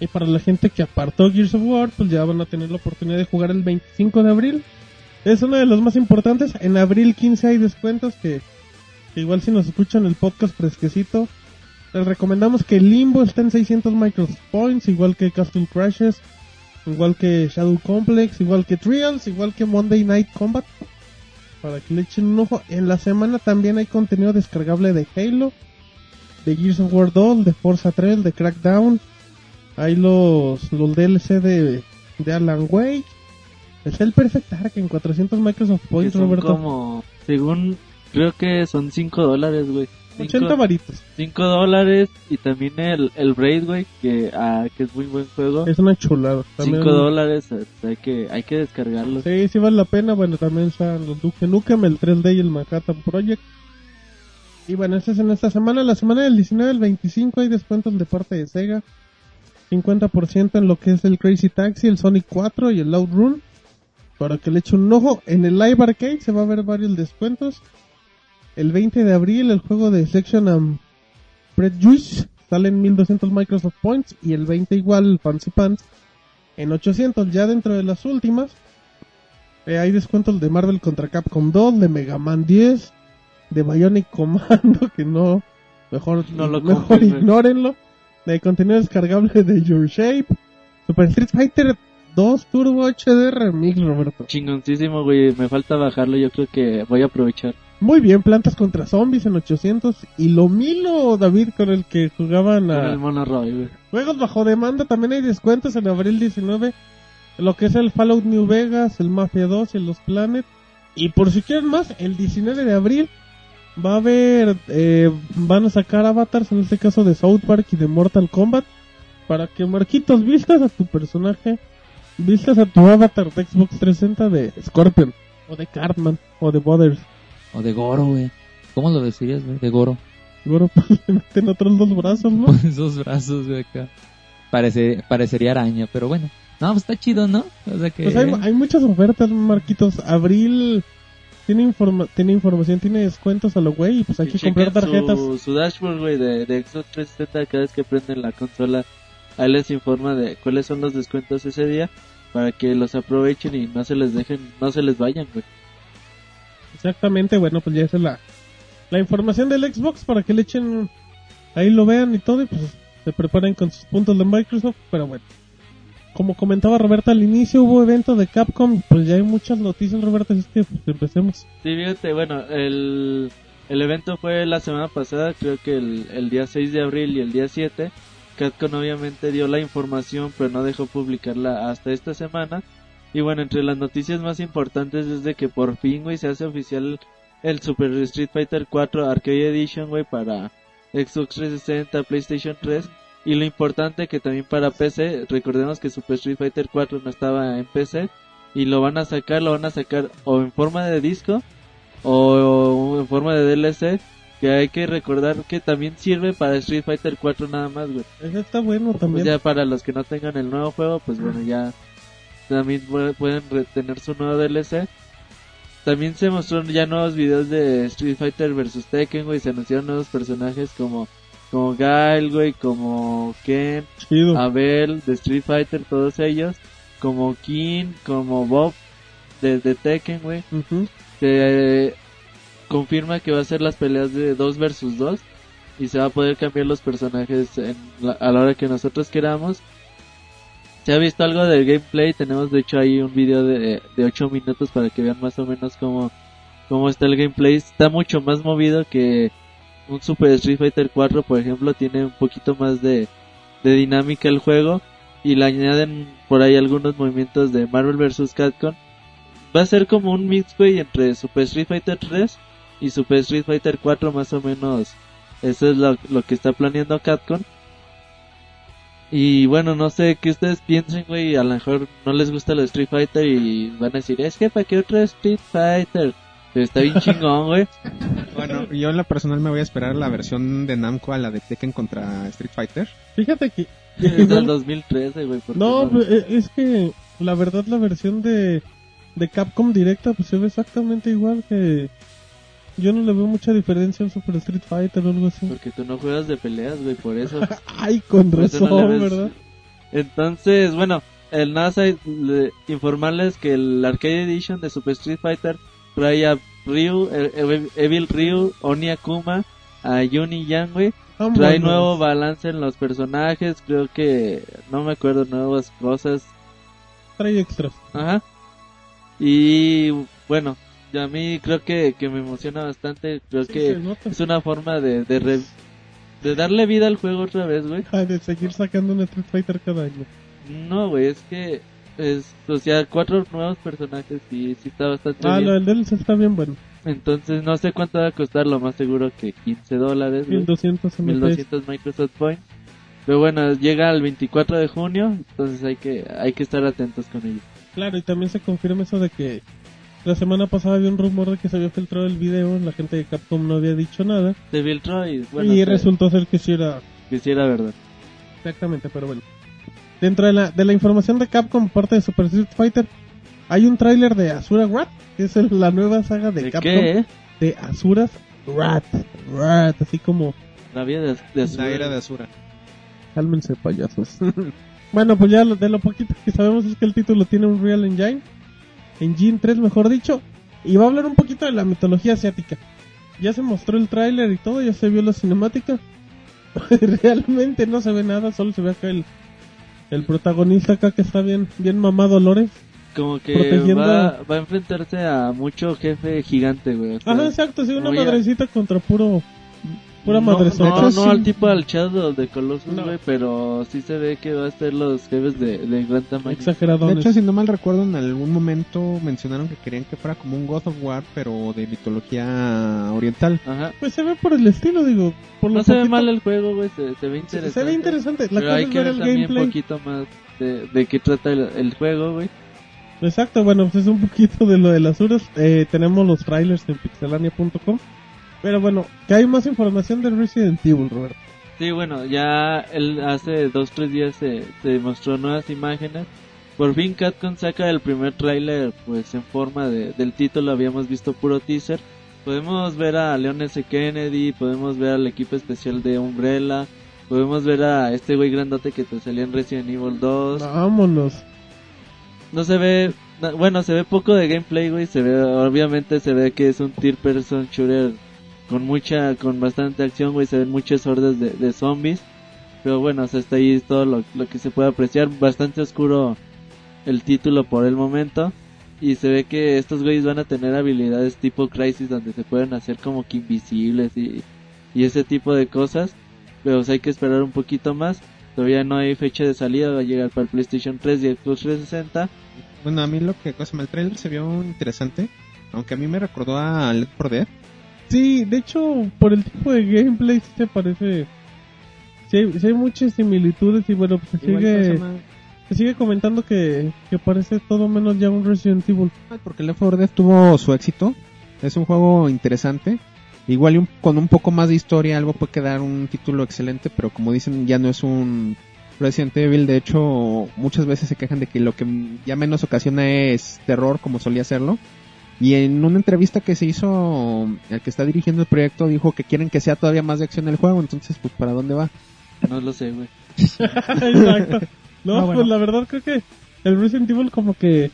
y para la gente que apartó Gears of War, pues ya van a tener la oportunidad de jugar el 25 de abril. Es una de las más importantes. En abril 15 hay descuentos que, que igual si nos escuchan el podcast fresquecito, les recomendamos que Limbo está en 600 Microsoft Points, igual que Castle Crashes, igual que Shadow Complex, igual que Trials, igual que Monday Night Combat. Para que le echen un ojo. En la semana también hay contenido descargable de Halo, de Gears of War 2, de Forza 3, de Crackdown. Hay los, los DLC de, de Alan Wake. Es el Perfect Dark en 400 Microsoft Points, son Roberto. como, según, creo que son 5 dólares, güey. 80 varitos. 5 dólares y también el, el Braid, güey, que, ah, que es muy buen juego. Es una chulada. 5 También- dólares, eh, hay que, hay que descargarlo. Sí, sí vale la pena. Bueno, también están los Duke Nukem, el 3D y el Manhattan Project. Y bueno, este es en esta semana. La semana del 19 al 25 hay descuentos de parte de Sega. 50% en lo que es el Crazy Taxi, el Sonic 4 y el Loud Run. Para que le eche un ojo. En el Live Arcade se va a ver varios descuentos. El 20 de abril el juego de Section and Prejuice sale en 1200 Microsoft Points. Y el 20 igual el Fancy Pants en 800. Ya dentro de las últimas eh, hay descuentos de Marvel contra Capcom 2, de Mega Man 10, de Bionic Commando, que no, mejor, No lo mejor ignórenlo, de contenido descargable de Your Shape, Super Street Fighter 2 Turbo HD Remix, Roberto. Chingoncísimo, güey, me falta bajarlo, yo creo que voy a aprovechar. Muy bien, Plantas contra Zombies en 800, y lo Milo, David, con el que jugaban Con a... el Mono Roy, güey. Juegos bajo demanda también hay descuentos en abril 19. Lo que es el Fallout New Vegas, el Mafia 2 y los Planet. Y por si quieren más, el 19 de abril va a haber, eh, van a sacar avatars, en este caso de South Park y de Mortal Kombat. Para que Marquitos vistas a tu personaje, vistas a tu avatar de Xbox 360 de Scorpion, o de Cartman, o de Butters. O de Goro, güey. ¿Cómo lo decirías, güey? De Goro. Luego pues, le meten otros dos brazos, ¿no? Con esos brazos, güey, acá. Parece, parecería araña, pero bueno. No, pues está chido, ¿no? O sea que... Pues hay, hay muchas ofertas, Marquitos. Abril tiene, informa tiene información, tiene descuentos a lo güey. y Pues hay que comprar tarjetas. Su, su dashboard, güey, de, de Xbox 360 cada vez que prenden la consola. Ahí les informa de cuáles son los descuentos ese día para que los aprovechen y no se les dejen, no se les vayan, güey. Exactamente, bueno, pues ya esa es la, la información del Xbox para que le echen. Ahí lo vean y todo. Y pues se preparen con sus puntos de Microsoft. Pero bueno, como comentaba Roberta al inicio, hubo evento de Capcom. Pues ya hay muchas noticias, Roberta. Así que pues, empecemos. Sí, fíjate, bueno, el El evento fue la semana pasada, creo que el, el día 6 de abril y el día 7. Capcom obviamente dio la información, pero no dejó publicarla hasta esta semana. Y bueno, entre las noticias más importantes es de que por fin, güey, se hace oficial el Super Street Fighter 4 Arcade Edition, güey, para Xbox 360, PlayStation 3. Y lo importante que también para PC, recordemos que Super Street Fighter 4 no estaba en PC. Y lo van a sacar, lo van a sacar o en forma de disco o en forma de DLC. Que hay que recordar que también sirve para Street Fighter 4 nada más, güey. Está bueno Pues también. ya para los que no tengan el nuevo juego, pues bueno, ya también pu- pueden retener su nuevo DLC. También se mostraron ya nuevos videos de Street Fighter vs Tekken, güey, se anunciaron nuevos personajes como como Guile, güey, como Ken, Chido. Abel de Street Fighter, todos ellos, como King, como Bob de, de Tekken, güey. Ujú. Se confirma que va a ser las peleas de 2 versus 2 y se va a poder cambiar los personajes en la- a la hora que nosotros queramos. Se ha visto algo del gameplay, tenemos de hecho ahí un video de, de 8 minutos para que vean más o menos cómo, cómo está el gameplay. Está mucho más movido que un Super Street Fighter 4, por ejemplo, tiene un poquito más de, dinámica el juego y le añaden por ahí algunos movimientos de Marvel vs. Capcom. Va a ser como un güey, entre Super Street Fighter 3 y Super Street Fighter 4 más o menos. Eso es lo, lo que está planeando Capcom. Y bueno, no sé qué ustedes piensen, güey. A lo mejor no les gusta el Street Fighter y van a decir, es que para qué otro Street Fighter. Pero está bien chingón, güey. Bueno, yo en la personal me voy a esperar la versión de Namco a la de Tekken contra Street Fighter. Fíjate que... Es del igual- 2013, güey. No, pues, eh, es que la verdad la versión de, de Capcom directa pues se ve exactamente igual que... Yo no le veo mucha diferencia al Super Street Fighter o algo así. Porque tú no juegas de peleas, güey, por eso. Ay, con no razón, ves- ¿verdad? Entonces, bueno, el NASA le- informarles que el Arcade Edition de Super Street Fighter trae a Ryu, eh, eh, Evil Ryu, Oni Akuma, a Yuni Yang, güey. Trae nuevo balance en los personajes, creo que no me acuerdo nuevas cosas. Trae extras. Ajá. Y bueno, a mí creo que, que me emociona bastante, creo Sí, que es una forma de de, re- de darle vida al juego otra vez, güey. De seguir sacando un Street Fighter cada año. No, güey, es que es, o sea, cuatro nuevos personajes y sí está bastante Ah, bien. lo del DLC está bien bueno. Entonces no sé cuánto va a costar, lo más seguro que 15 dólares, güey. 1200 MT. 1200 Microsoft Points. Pero bueno, llega el 24 de junio, entonces hay que hay que estar atentos con ello. Claro, y también se confirma eso de que la semana pasada había un rumor de que se había filtrado el video, la gente de Capcom no había dicho nada, Se filtró y bueno, y resultó ser que sí era que sí era verdad. exactamente, pero bueno. Dentro de la, de la información de Capcom, parte de Super Street Fighter, hay un tráiler de Asura Wrath, que es el- la nueva saga de, ¿De Capcom qué, de Asuras Wrath, Wrath, así como La vida de, de Azura. La era de Azura. Cálmense, payasos. bueno, pues ya lo- de lo poquito que sabemos es que el título tiene un Real Engine. Engine 3, mejor dicho. Y va a hablar un poquito de la mitología asiática. Ya se mostró el tráiler y todo, ya se vio la cinemática. Realmente no se ve nada, solo se ve acá el, el protagonista acá que está bien, bien mamado Lores. Como que protegiendo- va, va a enfrentarse a mucho jefe gigante, güey. Ajá, exacto, sí, una a- madrecita contra puro, pura no, madresota. No, no Sí. al tipo al Shadow de Colossus, No. güey, pero sí se ve que va a ser los jefes de, de gran tamaño. De Exageradones. hecho, si no mal recuerdo, en algún momento mencionaron que querían que fuera como un God of War, pero de mitología oriental. Ajá. Pues se ve por el estilo, digo. Por No se ve poquito- mal el juego, güey, se, se ve se, interesante. se ve interesante. La Pero cosa hay es que ver el también un gameplay. poquito más de, de qué trata el, el juego, güey. Exacto, bueno, pues es un poquito de lo de las Uras. Eh, tenemos los trailers en pixelania.com. Pero bueno, que hay más información de Resident Evil, Roberto. Sí, bueno, ya el, hace dos, tres días se, se mostró nuevas imágenes. Por fin Capcom saca el primer tráiler pues en forma de, del título, habíamos visto puro teaser. Podemos ver a Leon S. Kennedy, podemos ver al equipo especial de Umbrella, podemos ver a este güey grandote que te salía en Resident Evil 2. Vámonos. No se ve, bueno, se ve poco de gameplay, güey, se ve, obviamente se ve que es un tier person shooter con mucha, con bastante acción, güey, se ven muchas hordas de, de zombies, pero bueno, o sea, hasta ahí todo lo, lo que se puede apreciar, bastante oscuro el título por el momento, Y se ve que estos güeyes van a tener habilidades tipo Crisis donde se pueden hacer como que invisibles y, y ese tipo de cosas. Pero pues, hay que esperar un poquito más. Todavía no hay fecha de salida, va a llegar para el PlayStation 3 y el Xbox 360. Bueno, a mí lo que cosa, el trailer se vio interesante, aunque a mí me recordó a Left 4 Dead. Sí, de hecho, por el tipo de gameplay sí te parece... Sí hay, sí hay muchas similitudes y bueno, pues se sigue, ¿cómo se se sigue comentando que, que parece todo menos ya un Resident Evil. Porque Left 4 Dead tuvo su éxito. Es un juego interesante. Igual y un- con un poco más de historia algo puede quedar un título excelente, pero como dicen ya no es un Resident Evil. De hecho, muchas veces se quejan de que lo que ya menos ocasiona es terror como solía serlo. Y en una entrevista que se hizo, el que está dirigiendo el proyecto dijo que quieren que sea todavía más de acción el juego. Entonces, pues, ¿para dónde va? No lo sé, güey. Exacto. No, Ah, bueno. pues la verdad creo que el Resident Evil como que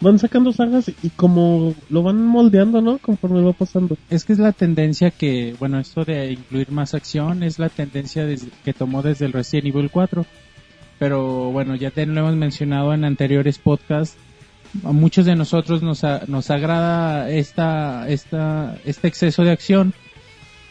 van sacando sagas y como lo van moldeando, ¿no? Conforme va pasando. Es que es la tendencia que, bueno, esto de incluir más acción es la tendencia desde- que tomó desde el Resident Evil 4. Pero bueno, ya te lo hemos mencionado en anteriores podcasts. A muchos de nosotros nos, a- nos agrada esta, esta, este exceso de acción.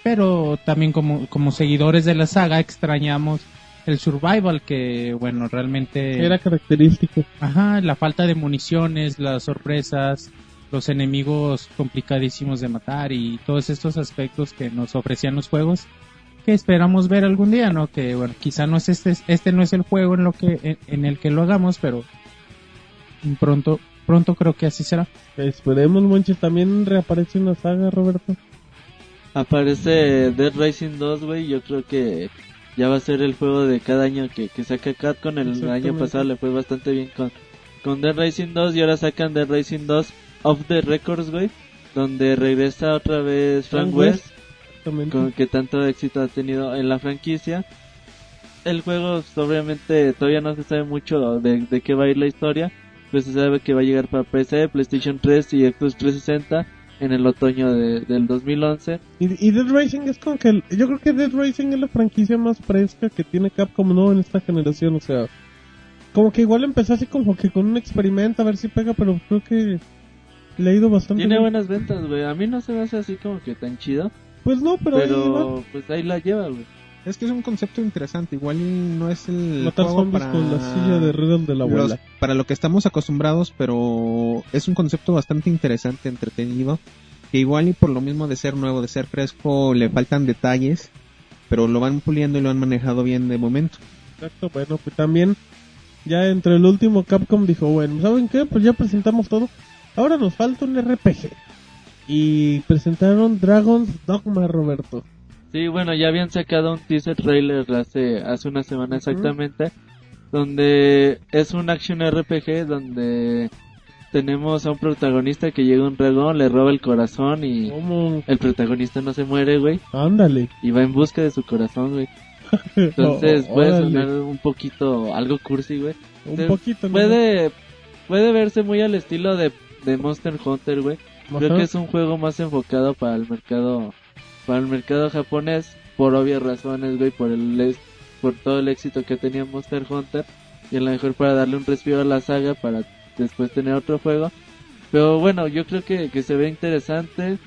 Pero también como, como seguidores de la saga extrañamos el survival que, bueno, realmente... Era característico. Ajá, la falta de municiones, las sorpresas, los enemigos complicadísimos de matar y todos estos aspectos que nos ofrecían los juegos que esperamos ver algún día, ¿no? Que bueno, quizá no es este, este no es el juego en lo que en, en el que lo hagamos, pero pronto pronto creo que así será. Esperemos, Monches. También reaparece una saga, Roberto. Aparece Dead Rising 2, güey. Yo creo que ya va a ser el juego de cada año que, que saca Capcom. El año pasado le fue bastante bien con, con Dead Rising 2 y ahora sacan Dead Rising 2 Off the Records, güey. Donde regresa otra vez Frank, Frank West, Exactamente. con que tanto éxito ha tenido en la franquicia. El juego, pues, obviamente, todavía no se sabe mucho de, de qué va a ir la historia. Pues se sabe que va a llegar para PC, PlayStation 3 y Xbox 360 en el otoño de- del 2011. Y, y Dead Racing es como que... el- yo creo que Dead Racing es la franquicia más fresca que tiene Capcom, ¿no? En esta generación, o sea... Como que igual empezó así como que con un experimento a ver si pega, pero creo que le ha ido bastante Tiene bien. buenas ventas, güey. A mí no se me hace así como que tan chido. Pues no, pero, ahí. Pero pues ahí la lleva, güey. Es que es un concepto interesante. Igual no es el Matar juego zombies para... con la silla de de la los- para lo que estamos acostumbrados, pero es un concepto bastante interesante, entretenido, que igual y por lo mismo de ser nuevo, de ser fresco, le faltan detalles, pero lo van puliendo y lo han manejado bien de momento. Exacto, bueno, pues también ya entre el último Capcom dijo, bueno, ¿saben qué? Pues ya presentamos todo. Ahora nos falta un RPG. Y presentaron Dragon's Dogma, Roberto. Sí, bueno, ya habían sacado un teaser trailer hace, hace una semana exactamente, donde es un action RPG donde tenemos a un protagonista que llega un dragón, le roba el corazón y ¿Cómo? el protagonista no se muere, güey, Ándale. y va en busca de su corazón, güey. Entonces Oh, puede órale. sonar un poquito algo cursi, güey. Un poquito, ¿no? Puede, puede verse muy al estilo de, de Monster Hunter, güey. Creo que es un juego más enfocado para el mercado para el mercado japonés por obvias razones, güey, por el por todo el éxito que tenía Monster Hunter y a lo mejor para darle un respiro a la saga para después tener otro juego. Pero bueno, yo creo que, que se ve interesante.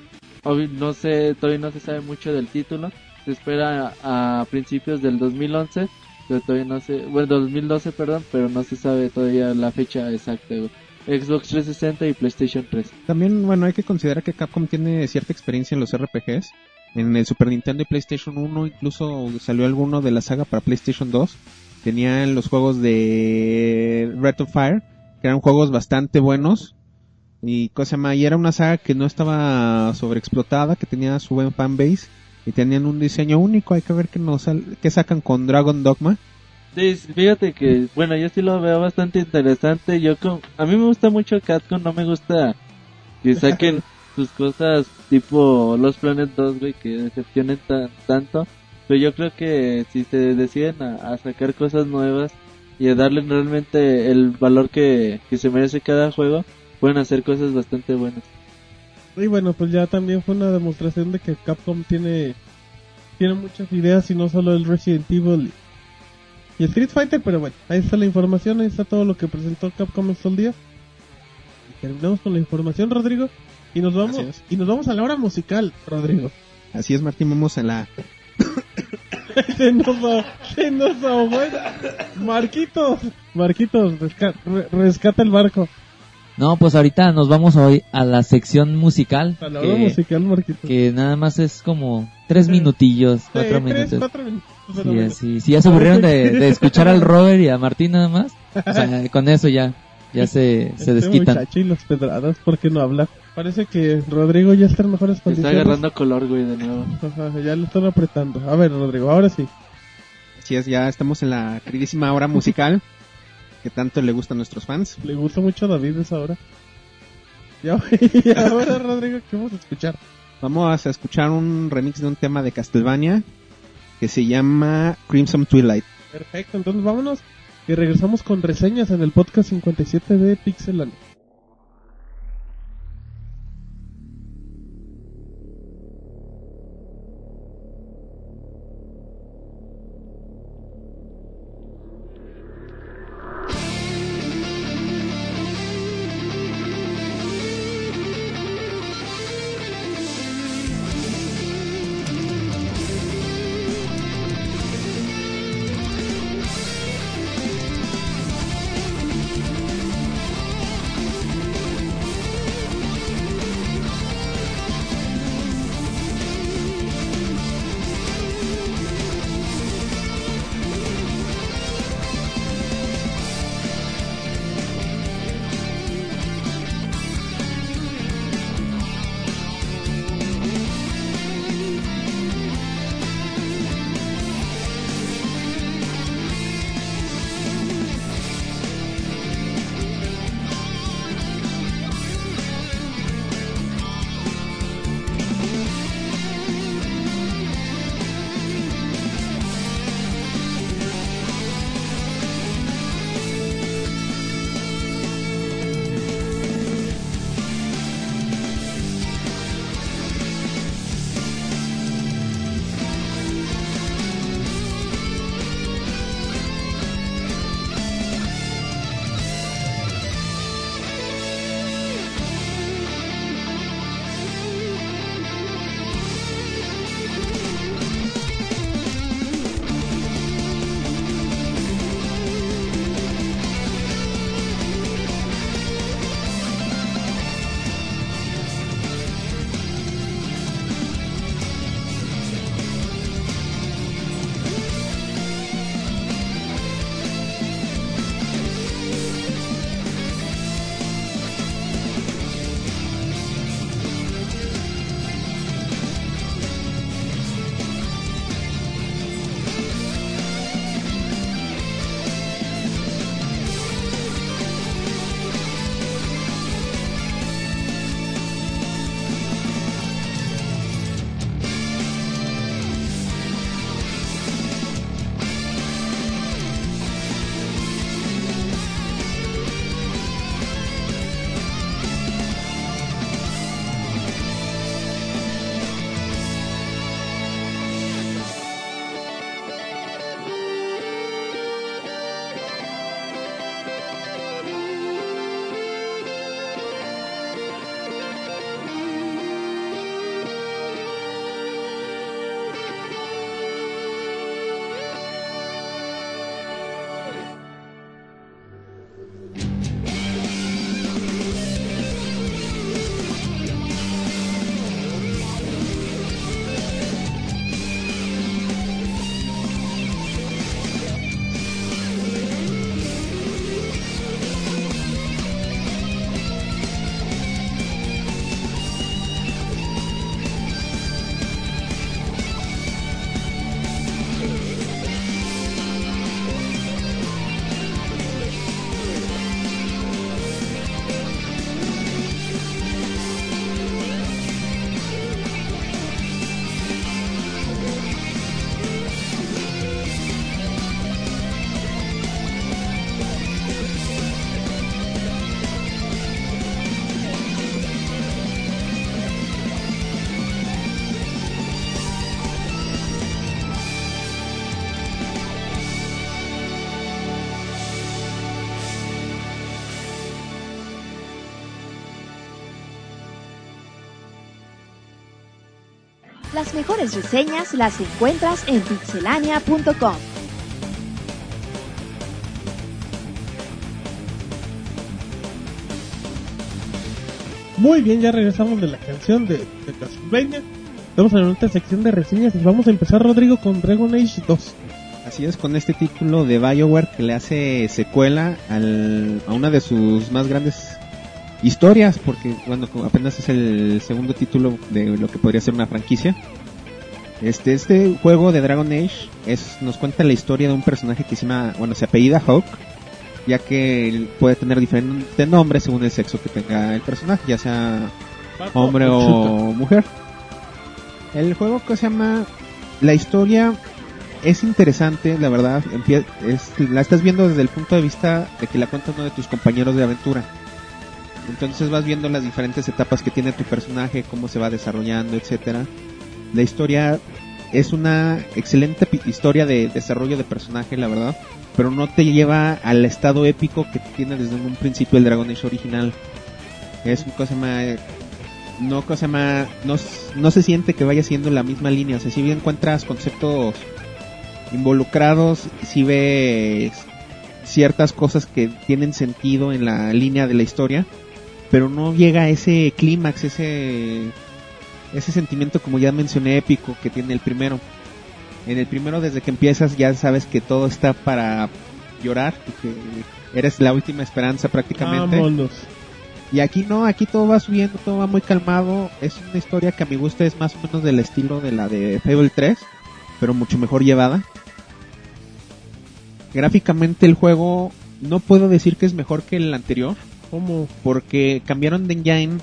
Obvi- no sé, todavía no se sabe mucho del título. Se espera a, a principios del 2011, pero todavía no sé, bueno, 2012, perdón, pero no se sabe todavía la fecha exacta, güey. Xbox 360 y PlayStation 3. También, bueno, hay que considerar que Capcom tiene cierta experiencia en los RPGs. En el Super Nintendo y PlayStation 1 incluso salió alguno de la saga para PlayStation 2. Tenían los juegos de Red of Fire, que eran juegos bastante buenos. Y cosa llama, y era una saga que no estaba sobreexplotada, que tenía su buen fanbase y tenían un diseño único. Hay que ver qué nos sal- qué sacan con Dragon Dogma. Sí, fíjate que, bueno, yo sí lo veo bastante interesante. Yo con, a mí me gusta mucho Capcom, no me gusta que saquen sus cosas tipo Los Planet 2, güey, que decepcionen tan, tanto. Pero yo creo que si se deciden a, sacar cosas nuevas y a darle realmente el valor que, que se merece cada juego, pueden hacer cosas bastante buenas. Y bueno, pues ya también fue una demostración de que Capcom tiene tiene muchas ideas y no solo el Resident Evil y Street Fighter, pero bueno, ahí está la información, ahí está todo lo que presentó Capcom estos días. terminamos con la información, Rodrigo. Y nos vamos, Así y nos vamos a la hora musical, Rodrigo. Así es, Martín, vamos a la... se nos, se nos ahogó. Marquitos, Marquitos, resca- re- rescata el barco. No, pues ahorita nos vamos hoy a la sección musical. A la hora que, musical, Marquitos. que nada más es como tres minutillos, Sí, cuatro tres, minutos. cuatro minutos. Sí, bueno. sí, sí, ya se aburrieron de, de escuchar al Robert y a Martín nada más. O sea, con eso ya, ya se, se Este desquitan. muchacho y los pedradas, ¿por qué no habla? Parece que Rodrigo ya está en mejores Está condiciones. agarrando color, güey, de nuevo. Ajá, ya le están apretando. A ver, Rodrigo, ahora sí. Así es, ya estamos en la queridísima hora musical que tanto le gusta a nuestros fans. Le gusta mucho a David esa hora. Ya, y ahora, Rodrigo, ¿qué vamos a escuchar? Vamos a escuchar un remix de un tema de Castlevania que se llama Crimson Twilight. Perfecto, entonces vámonos y regresamos con reseñas en el podcast 57 de Pixelania. Las mejores reseñas las encuentras en pixelania.com. Muy bien, ya regresamos de la canción de, de Castlevania. Estamos en nuestra sección de reseñas. Vamos a empezar, Rodrigo, con Dragon Age 2. Así es, con este título de BioWare que le hace secuela al, a una de sus más grandes historias, porque bueno, apenas es el segundo título de lo que podría ser una franquicia. Este, este juego de Dragon Age es, nos cuenta la historia de un personaje que se llama, bueno, se apellida Hawk, ya que él puede tener diferente nombre según el sexo que tenga el personaje, ya sea hombre o mujer. El juego que se llama La historia es interesante, la verdad. Es, la estás viendo desde el punto de vista de que la cuenta uno de tus compañeros de aventura. Entonces vas viendo las diferentes etapas que tiene tu personaje, cómo se va desarrollando, etcétera. La historia es una excelente historia de desarrollo de personaje, la verdad, pero no te lleva al estado épico que tiene desde un principio el Dragon Age original. Es una cosa más no cosa más no, no se siente que vaya siendo la misma línea, o sea, si bien encuentras conceptos involucrados, si ves ciertas cosas que tienen sentido en la línea de la historia, pero no llega a ese clímax, ese ese sentimiento como ya mencioné épico que tiene el primero. En el primero desde que empiezas ya sabes que todo está para llorar y que eres la última esperanza prácticamente. Vámonos. Y aquí no, aquí todo va subiendo, todo va muy calmado. Es una historia que a mi gusto es más o menos del estilo de la de Fable 3, pero mucho mejor llevada. Gráficamente el juego no puedo decir que es mejor que el anterior, ¿Cómo? porque cambiaron de engine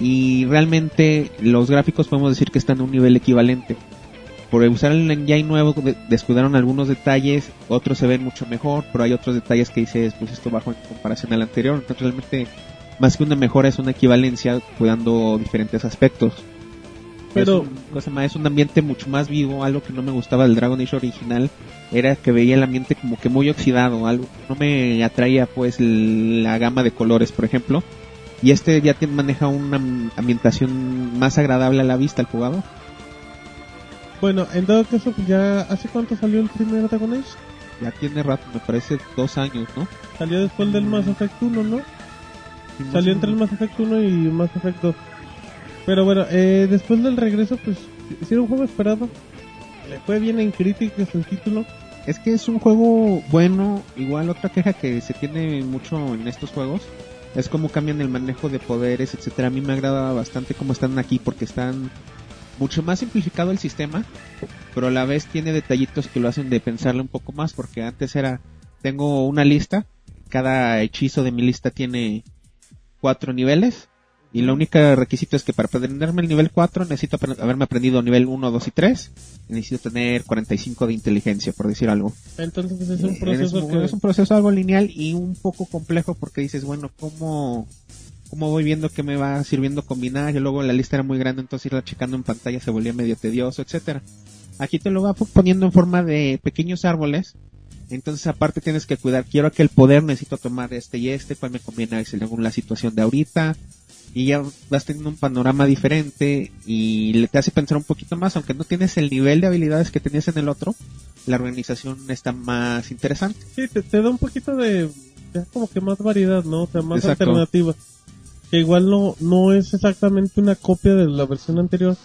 y realmente los gráficos podemos decir que están a un nivel equivalente. Por usar el engine nuevo de- descuidaron algunos detalles, otros se ven mucho mejor, pero hay otros detalles que dices, pues esto bajo en comparación al anterior. Entonces realmente más que una mejora es una equivalencia cuidando diferentes aspectos. Pero- es un, cosa más, es un ambiente mucho más vivo, algo que no me gustaba del Dragon Age original era que veía el ambiente como que muy oxidado, algo no me atraía pues la gama de colores, por ejemplo. Y este ya tiene, maneja una am- ambientación más agradable a la vista al jugador. Bueno, en todo caso, pues ya... ¿Hace cuánto salió el primer Dragon Age? Ya tiene rato, me parece dos años, ¿no? Salió después del Mass Effect 1, ¿no? Salió entre el Mass Effect 1 y Mass Effect 2. Pero bueno, eh, después del regreso, pues, era un juego esperado. Le fue bien en críticas el título. Es que es un juego bueno, igual otra queja que se tiene mucho en estos juegos es cómo cambian el manejo de poderes, etcétera. A mí me agrada bastante cómo están aquí porque están mucho más simplificado el sistema, pero a la vez tiene detallitos que lo hacen de pensarle un poco más porque antes era tengo una lista, cada hechizo de mi lista tiene cuatro niveles y lo único requisito es que para aprenderme el nivel 4 necesito haberme aprendido nivel 1, 2 y 3 y necesito tener 45 de inteligencia, por decir algo. Entonces es un Eh, proceso es, un- que... es un proceso algo lineal y un poco complejo porque dices, bueno, ¿cómo, cómo voy viendo que me va sirviendo combinar? Y luego la lista era muy grande, entonces irla checando en pantalla se volvía medio tedioso, etcétera. Aquí te lo va poniendo en forma de pequeños árboles. Entonces aparte tienes que cuidar, quiero aquel poder, necesito tomar este y este, cuál me conviene según la situación de ahorita. Y ya vas teniendo un panorama diferente y te hace pensar un poquito más, aunque no tienes el nivel de habilidades que tenías en el otro, la organización está más interesante. Sí, te, te da un poquito de... ya como que más variedad, ¿no? O sea, más Exacto. alternativa. Que igual no, no es exactamente una copia de la versión anterior.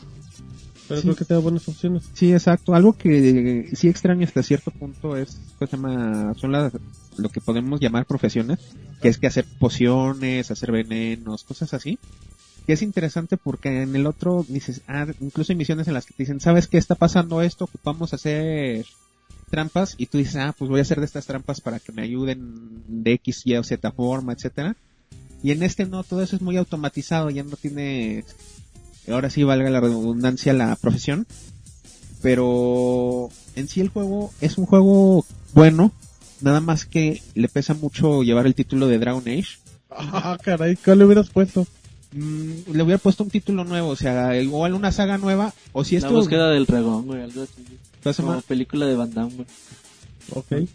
Pero Sí. creo que te da buenas opciones. Sí, exacto. Algo que eh, sí extraño hasta cierto punto es. Son las, lo que podemos llamar profesiones, que es que hacer pociones, hacer venenos, cosas así. Que es interesante porque en el otro dices, ah, incluso hay misiones en las que te dicen, ¿sabes qué está pasando esto? Ocupamos hacer trampas y tú dices, ah, pues voy a hacer de estas trampas para que me ayuden de X, Y o Z forma, etcétera. Y en este no, todo eso es muy automatizado, ya no tiene, ahora sí valga la redundancia, la profesión pero en sí el juego es un juego bueno, nada más que le pesa mucho llevar el título de Dragon Age. Ah, caray, ¿cuál le hubieras puesto? Mm, le hubiera puesto un título nuevo, o sea, igual una saga nueva, o si La esto... búsqueda del dragón, güey, algo así. Como película de Van Damme, güey. Ok.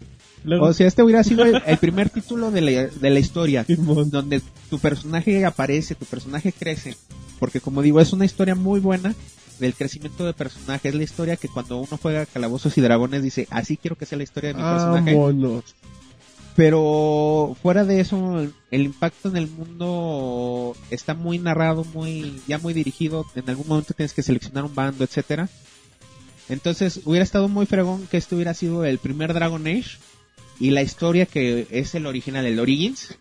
Luego, O sea, este hubiera sido el, el primer título de la, de la historia, donde tu personaje aparece, tu personaje crece, porque como digo, es una historia muy buena, del crecimiento de personaje. Es la historia que cuando uno juega Calabozos y Dragones dice, así quiero que sea la historia de mi personaje. Vámonos. Pero fuera de eso, el impacto en el mundo está muy narrado, muy ya muy dirigido. En algún momento tienes que seleccionar un bando, etcétera. Entonces hubiera estado muy fregón que este hubiera sido el primer Dragon Age y la historia que es el original, el Origins,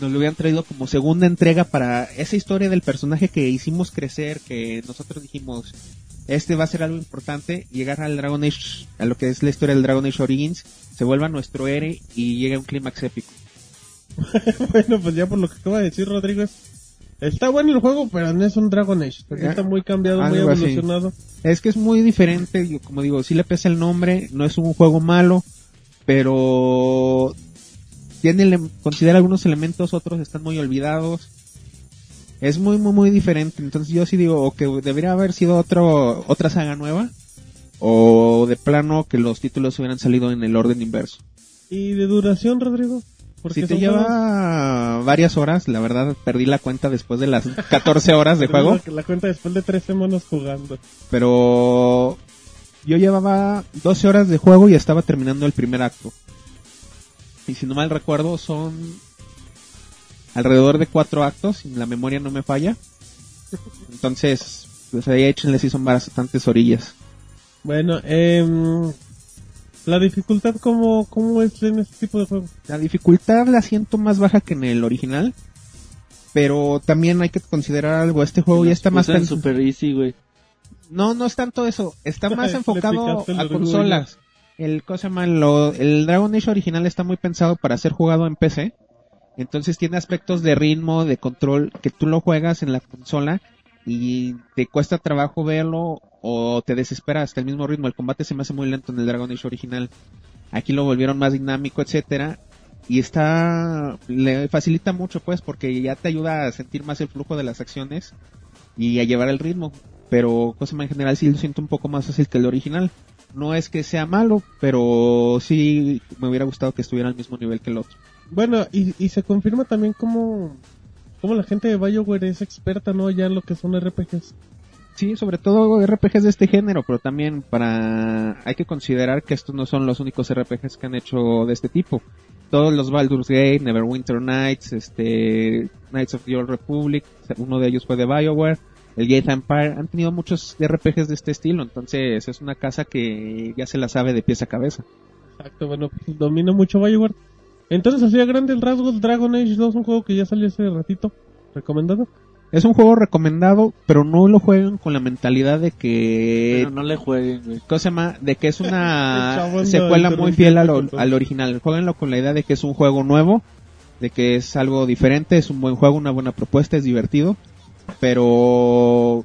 nos lo hubieran traído como segunda entrega para esa historia del personaje que hicimos crecer, que nosotros dijimos, este va a ser algo importante, llegar al Dragon Age, a lo que es la historia del Dragon Age Origins, se vuelva nuestro héroe y llegue a un clímax épico. bueno, pues ya por lo que acaba de decir Rodrigo, es- está bueno el juego, pero no es un Dragon Age. porque. Está muy cambiado, muy así. evolucionado. Es que es muy diferente, como digo, sí le pesa el nombre, no es un juego malo, pero tiene considera algunos elementos, otros están muy olvidados. Es muy muy muy diferente, entonces yo sí digo o que debería haber sido otro otra saga nueva o de plano que los títulos hubieran salido en el orden inverso. ¿Y de duración, Rodrigo? Porque Si te lleva juegos- varias horas, la verdad perdí la cuenta después de las 14 horas de juego. La, la cuenta después de tres semanas jugando. pero yo llevaba 12 horas de juego y estaba terminando el primer acto. Y si no mal recuerdo son alrededor de cuatro actos, si la memoria no me falla. Entonces, pues ahí échenle si son bastantes orillas. Bueno, em, la dificultad, ¿cómo, ¿cómo es en este tipo de juego? La dificultad la siento más baja que en el original. Pero también hay que considerar algo, este juego ya está más super easy, güey. No, no es tanto eso. Está más enfocado a consolas. El cosa malo, el Dragon Age original está muy pensado para ser jugado en PC. Entonces tiene aspectos de ritmo, de control, que tú lo juegas en la consola y te cuesta trabajo verlo o te desespera hasta el mismo ritmo. El combate se me hace muy lento en el Dragon Age original. Aquí lo volvieron más dinámico, etcétera. Y está, le facilita mucho pues porque ya te ayuda a sentir más el flujo de las acciones y a llevar el ritmo. Pero Cosma en general sí lo siento un poco más fácil que el original. No es que sea malo, pero sí me hubiera gustado que estuviera al mismo nivel que el otro. Bueno, y, y se confirma también cómo, cómo la gente de BioWare es experta, ¿no? Ya en lo que son RPGs. Sí, sobre todo RPGs de este género, pero también para hay que considerar que estos no son los únicos RPGs que han hecho de este tipo. Todos los Baldur's Gate, Neverwinter Nights, este Knights of the Old Republic, uno de ellos fue de BioWare, el Gate Empire, han tenido muchos RPGs de este estilo, entonces es una casa que ya se la sabe de pies a cabeza. Exacto, bueno, pues domina mucho BioWare. Entonces, así a grandes rasgos, Dragon Age 2 un juego que ya salió hace ratito. ¿Recomendado? Es un juego recomendado, pero no lo jueguen con la mentalidad de que Pero no le jueguen, güey. ¿Cómo se llama? De que es una secuela muy fiel al, al original. Jueguenlo con la idea de que es un juego nuevo, de que es algo diferente, es un buen juego, una buena propuesta, es divertido. Pero,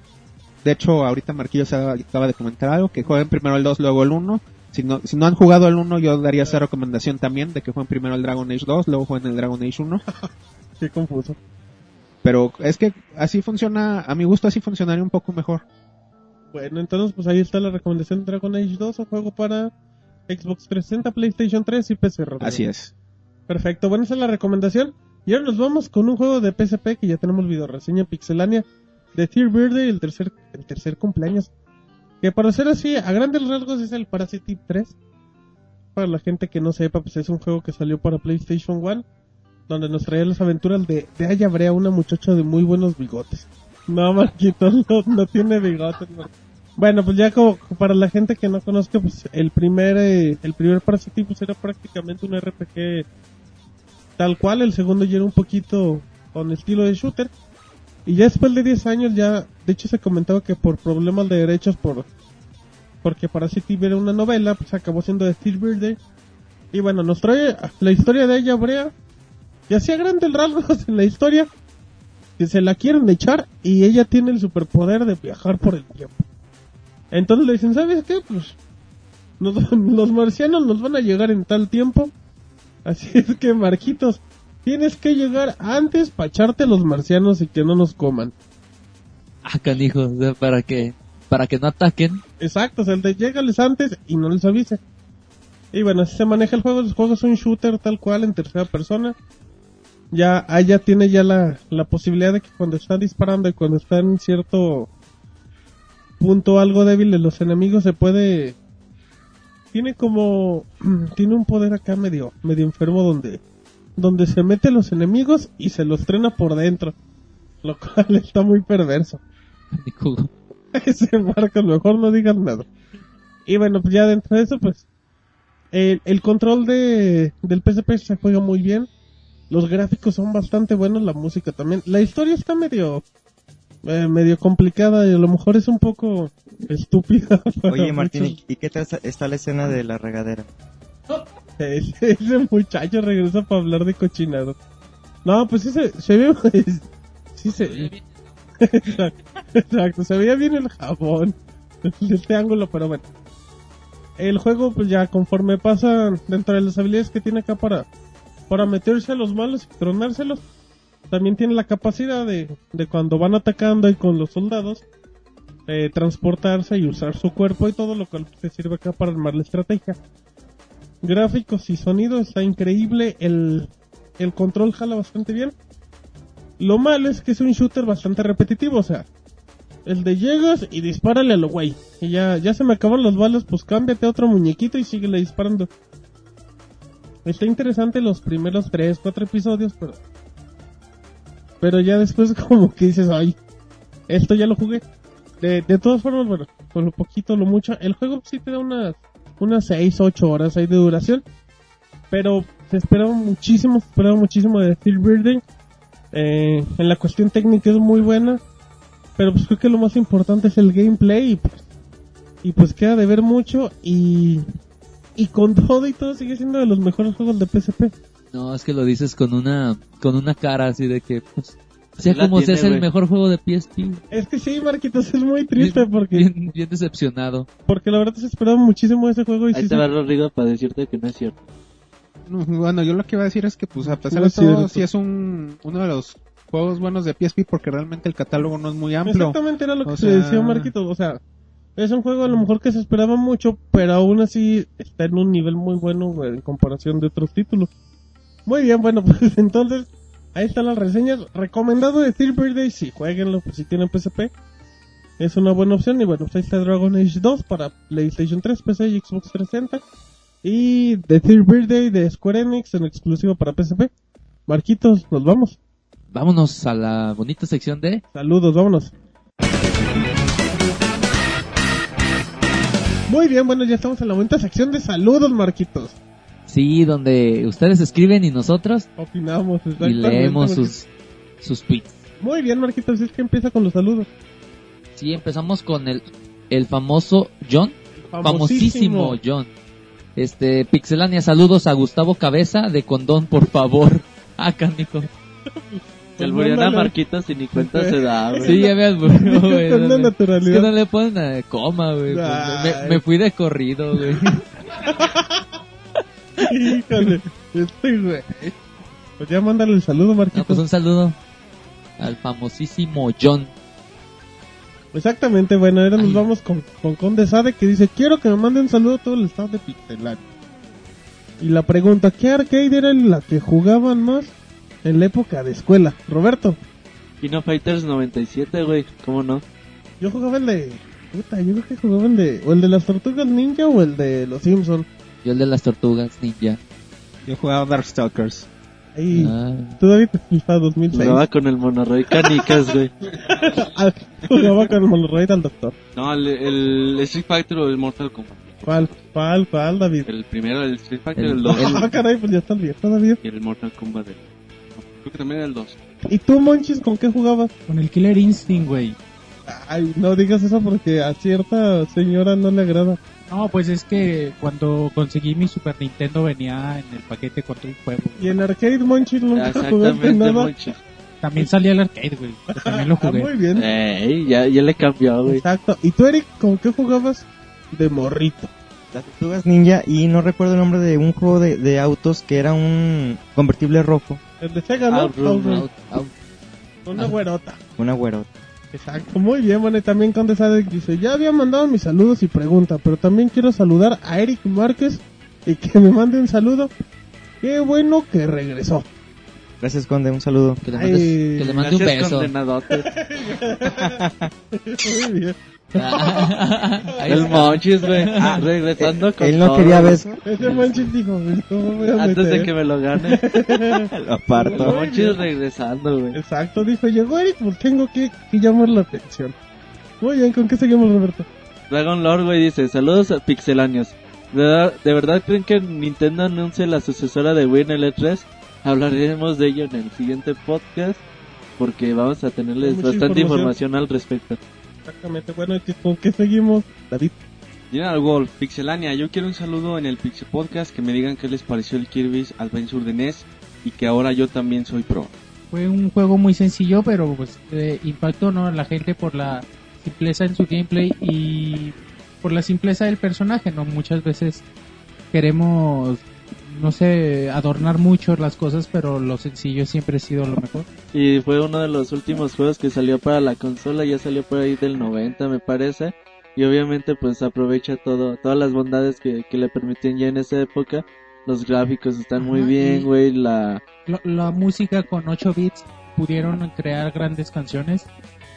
de hecho, ahorita Marquillo se acaba de comentar algo, que jueguen primero el 2, luego el 1. Si no, si no han jugado el 1, yo daría esa recomendación también, de que jueguen primero el Dragon Age 2, luego jueguen el Dragon Age 1. Qué confuso. Pero es que así funciona, a mi gusto así funcionaría un poco mejor. Bueno, entonces pues ahí está la recomendación de Dragon Age 2, un juego para Xbox 360, PlayStation 3 y PC. Rodrigo. Así es. Perfecto, bueno, esa es la recomendación. Y ahora nos vamos con un juego de PSP que ya tenemos video reseña pixelánea de Third Birthday, el tercer, el tercer cumpleaños. Que para ser así, a grandes rasgos es el Parasite 3. Para la gente que no sepa, pues es un juego que salió para PlayStation 1, donde nos traía las aventuras de, de Aya Brea, una muchacha de muy buenos bigotes. No, Marquito, no, tiene bigotes. Bueno, pues ya como para la gente que no conozca, pues el primer, eh, el primer Parasite pues era prácticamente un RPG tal cual, el segundo ya era un poquito con estilo de shooter. Y ya después de 10 años ya, de hecho se comentaba que por problemas de derechos, por porque Parasite era una novela, pues acabó siendo de Steel Birthday. Y bueno, nos trae la historia de ella, Brea. Y hacía grandes rasgos en la historia que se la quieren echar y ella tiene el superpoder de viajar por el tiempo. Entonces le dicen, ¿sabes qué? Pues nos- los marcianos nos van a llegar en tal tiempo. Así es que, Marquitos, tienes que llegar antes para echarte a los marcianos y que no nos coman. Ah, canijo, o sea, para que, para que no ataquen. Exacto, o sea, el de llégales antes y no les avise. Y bueno, así se maneja el juego. El juego es un shooter tal cual en tercera persona. Ya, ah, ya tiene ya la, la posibilidad de que cuando está disparando y cuando está en cierto punto algo débil de los enemigos se puede tiene como tiene un poder acá medio medio enfermo donde donde se mete los enemigos y se los trena por dentro lo cual está muy perverso. Ese Marcos mejor no digas nada. Y bueno pues ya dentro de eso pues el, el control de del PSP se juega muy bien. Los gráficos son bastante buenos la música también. La historia está medio eh, medio complicada y a lo mejor es un poco estúpida Oye, Martín, muchos. ¿y qué tal está- está la escena de la regadera? Ese, ese muchacho regresa para hablar de cochinado. No, pues sí se, se ve. Sí se. Exacto, exacto, se veía bien el jabón. De este ángulo, pero bueno. El juego, pues ya conforme pasa dentro de las habilidades que tiene acá para, para meterse a los malos y tronárselos, también tiene la capacidad de, de cuando van atacando y con los soldados, eh, transportarse y usar su cuerpo y todo lo que te sirve acá para armar la estrategia gráficos y sonido está increíble, el, el control jala bastante bien. Lo malo es que es un shooter bastante repetitivo, o sea, el de llegas y dispárale a lo güey. Y ya, ya se me acaban los balas, pues cámbiate a otro muñequito y síguele disparando. Está interesante los primeros 3, 4 episodios, pero... Pero ya después como que dices, ay, esto ya lo jugué. De, de todas formas, bueno, con lo poquito, lo mucho, el juego sí te da unas unas 6, 8 horas ahí de duración. Pero se esperaba muchísimo, se esperaba muchísimo de Steel Building. Eh, en la cuestión técnica es muy buena. Pero pues creo que lo más importante es el gameplay. Y pues, y pues queda de ver mucho. Y, y con todo y todo sigue siendo de los mejores juegos de PSP. No, es que lo dices con una con una cara así de que pues sea la como si tiene, es el mejor juego de PSP. Es que sí, Marquitos, es muy triste Bien- porque, bien, bien decepcionado. porque la verdad se esperaba muchísimo ese juego. Y Ahí sí te se- va Rodrigo para decirte que no es cierto. No, Bueno, yo lo que iba a decir es que, pues, a pesar No de todo, cierto. sí es un, uno de los juegos buenos de PSP porque realmente el catálogo no es muy amplio. Exactamente era lo que O se sea- decía Marquito, o sea, es un juego a lo mejor que se esperaba mucho, pero aún así está en un nivel muy bueno güey, en comparación de otros títulos. Muy bien, bueno, pues entonces ahí están las reseñas. Recomendado de Steel Birthday, si jueguenlo, pues si tienen PSP. Es una buena opción y bueno, pues ahí está Dragon Age 2 para PlayStation 3, PC y Xbox 360. Y The Third Birthday de Square Enix en exclusivo para PSP. Marquitos, nos vamos. Vámonos a la bonita sección de Saludos, vámonos. Muy bien, bueno, ya estamos en la bonita sección de saludos, Marquitos. Sí, donde ustedes escriben y nosotros Opinamos, y leemos sus sus tweets. Muy bien, Marquitos, es que empieza con los saludos. Sí, empezamos con el el famoso John, famosísimo John. Este, Pixelania, saludos a Gustavo Cabeza de Condón, por favor. Ah, canijo. El Buriana Mándale. Marquitos y ni cuenta se da, güey. Sí, ya me alburió, güey. Con una Es naturalidad. que no le ponen eh, coma, güey. pues, me, me fui de corrido, güey. Híjole, este güey. Pues ya mándale el saludo, No, Marquitos. pues un saludo al famosísimo John. Exactamente, bueno, ahora nos vamos con, con Conde Sade que dice, quiero que me mande un saludo a todo el staff de Pixelar. Y la pregunta, ¿qué arcade era la que jugaban más en la época de escuela? Roberto, Kino Fighters 97, güey. ¿Cómo no? yo jugaba el de... Puta, yo creo que jugaba el de... O el de las tortugas ninja o el de los Simpson. Yo el de las tortugas ninja. Yo jugaba Darkstalkers. Ahí, Ah, todavía te FIFA 2006. Jugaba con el Monoroy Canicas, güey. Jugaba con el Monoroid al doctor. No, el, el Street Fighter o el Mortal Kombat. ¿Cuál? ¿Cuál? ¿Cuál, David? El primero, el Street Fighter, El- el 2. el- Ah, caray, pues ya está viejo, David. Y el Mortal Kombat. del- Creo que también era el 2. ¿Y tú, Monchis, con qué jugabas? Con el Killer Instinct, güey. Ay, no digas eso porque a cierta señora no le agrada. No, pues es que cuando conseguí mi Super Nintendo venía en el paquete con todo el juego. Y en arcade, Monchis, nunca jugaste nada. Monchi. También salía el arcade, güey. que También lo Ah, jugué. muy bien. Ey, ya, ya le cambió, güey. Exacto. ¿Y tú, Eric, con qué jugabas de morrito? Las tortugas ninja y no recuerdo el nombre de un juego de, de autos que era un convertible rojo, El de Sega, ¿no? Out- out- Con una güerota. una güerota. Exacto, muy bien, bueno, y también Conde Sadek dice, ya había mandado mis saludos y pregunta, pero también quiero saludar a Eric Márquez y que me mande un saludo. Qué bueno que regresó. Gracias, Conde, un saludo. que le mandes- Ay, que le mande un Gracias, beso. condenadote. Muy bien. El. Monchis, güey. Regresando con Él no todo, quería beso. Ese manches dijo, ¿cómo voy a Antes de que me lo gane. Lo El aparto. Monchis regresando, güey. Exacto, dijo, llegó Eric, pues tengo que, que llamar la atención. Muy bien, ¿con qué seguimos, Roberto? Dragon Lord, güey, dice, saludos a pixelanios. ¿De verdad, ¿De verdad creen que Nintendo anuncie la sucesora de Wii en el E3? Hablaremos de ello en el siguiente podcast porque vamos a tenerles bastante información. información al respecto. Exactamente, bueno, ¿y ¿con qué seguimos? David. General Wolf, Pixelania, yo quiero un saludo en el Pixel Podcast, que me digan qué les pareció el Kirby's Adventure de NES y que ahora yo también soy pro. Fue un juego muy sencillo, pero pues eh, impactó ¿no? a la gente por la simpleza en su gameplay y por la simpleza del personaje, ¿no? Muchas veces queremos, no sé, adornar mucho las cosas, pero lo sencillo siempre ha sido lo mejor. Y fue uno de los últimos juegos que salió para la consola, ya salió por ahí del 90 me parece. Y obviamente pues aprovecha todo, todas las bondades que, que le permitían ya en esa época. Los gráficos están muy bien, güey, la... La música con 8 bits pudieron crear grandes canciones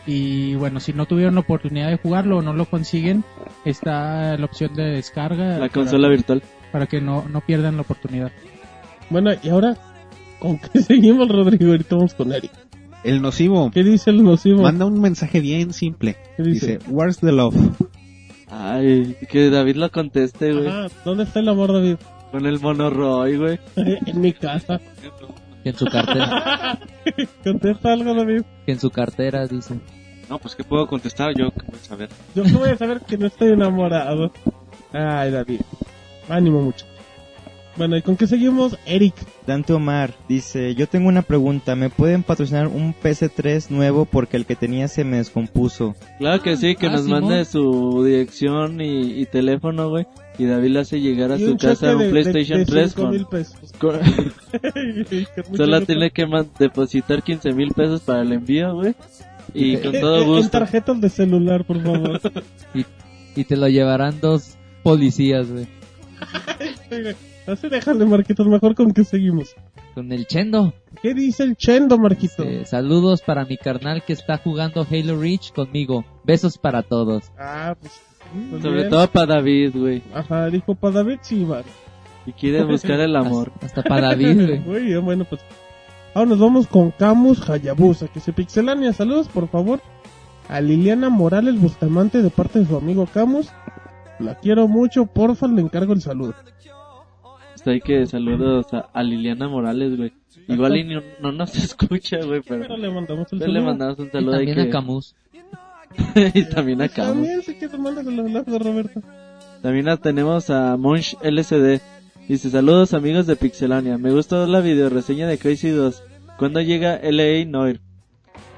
y bueno, si no tuvieron la oportunidad de jugarlo o no lo consiguen, está la opción de descarga La para- consola virtual. Para que no, no pierdan la oportunidad. Bueno, y ahora, ¿con qué seguimos, Rodrigo? Ahorita vamos con Eric. El nocivo ¿Qué dice el nocivo? manda un mensaje bien simple. ¿Qué dice? Dice, Where's the love? Ay, que David lo conteste, güey. Ajá, ¿dónde está el amor, David? Con el monoroy, güey. en mi casa. Que en su cartera, Contesta algo, David. que en su cartera dice. No, pues ¿qué puedo contestar yo? ¿Qué puedo saber? Yo que voy a saber que no estoy enamorado. Ay, David. Ánimo mucho. Bueno, ¿y con qué seguimos? Eric. Dante Omar dice, yo tengo una pregunta, ¿me pueden patrocinar un PC3 nuevo porque el que tenía se me descompuso? Claro que sí, que Ah, nos Simón. mande su dirección y, y teléfono, güey. Y David le hace llegar a Y su casa un de- de- PlayStation de 3 cinco con... mil pesos. con- Solo tiene que depositar 15 mil pesos para el envío, güey. Y con Eh, todo eh, En gusto. tarjetas de celular, por favor. Y te lo llevarán dos policías, güey. Así déjale, Marquitos, mejor con qué seguimos. Con el Chendo. ¿Qué dice el Chendo, Marquito? Saludos para mi carnal que está jugando Halo Reach conmigo. Besos para todos. Ah, pues. Sobre bien. todo para David, güey. Ajá, dijo para David sí, va. Y quiere buscar el amor. Hasta, hasta para David, güey. Muy bien, bueno, pues. Ahora nos vamos con Camus Hayabusa, que se pixelania. Saludos, por favor, a Liliana Morales Bustamante de parte de su amigo Camus. La quiero mucho, porfa, le encargo el saludo. Está ahí que saludos a, a Liliana Morales, güey. Igual y no, no nos escucha, güey, pero... Pero le mandamos el Pero le saludo. mandamos un Y saludo ahí también que... a Camus. y también a Camus. También sí que te mandas Roberto. También la tenemos a Monch LCD. Dice, saludos amigos de Pixelania. Me gustó la video reseña de Crazy 2. ¿Cuándo llega LA Noir?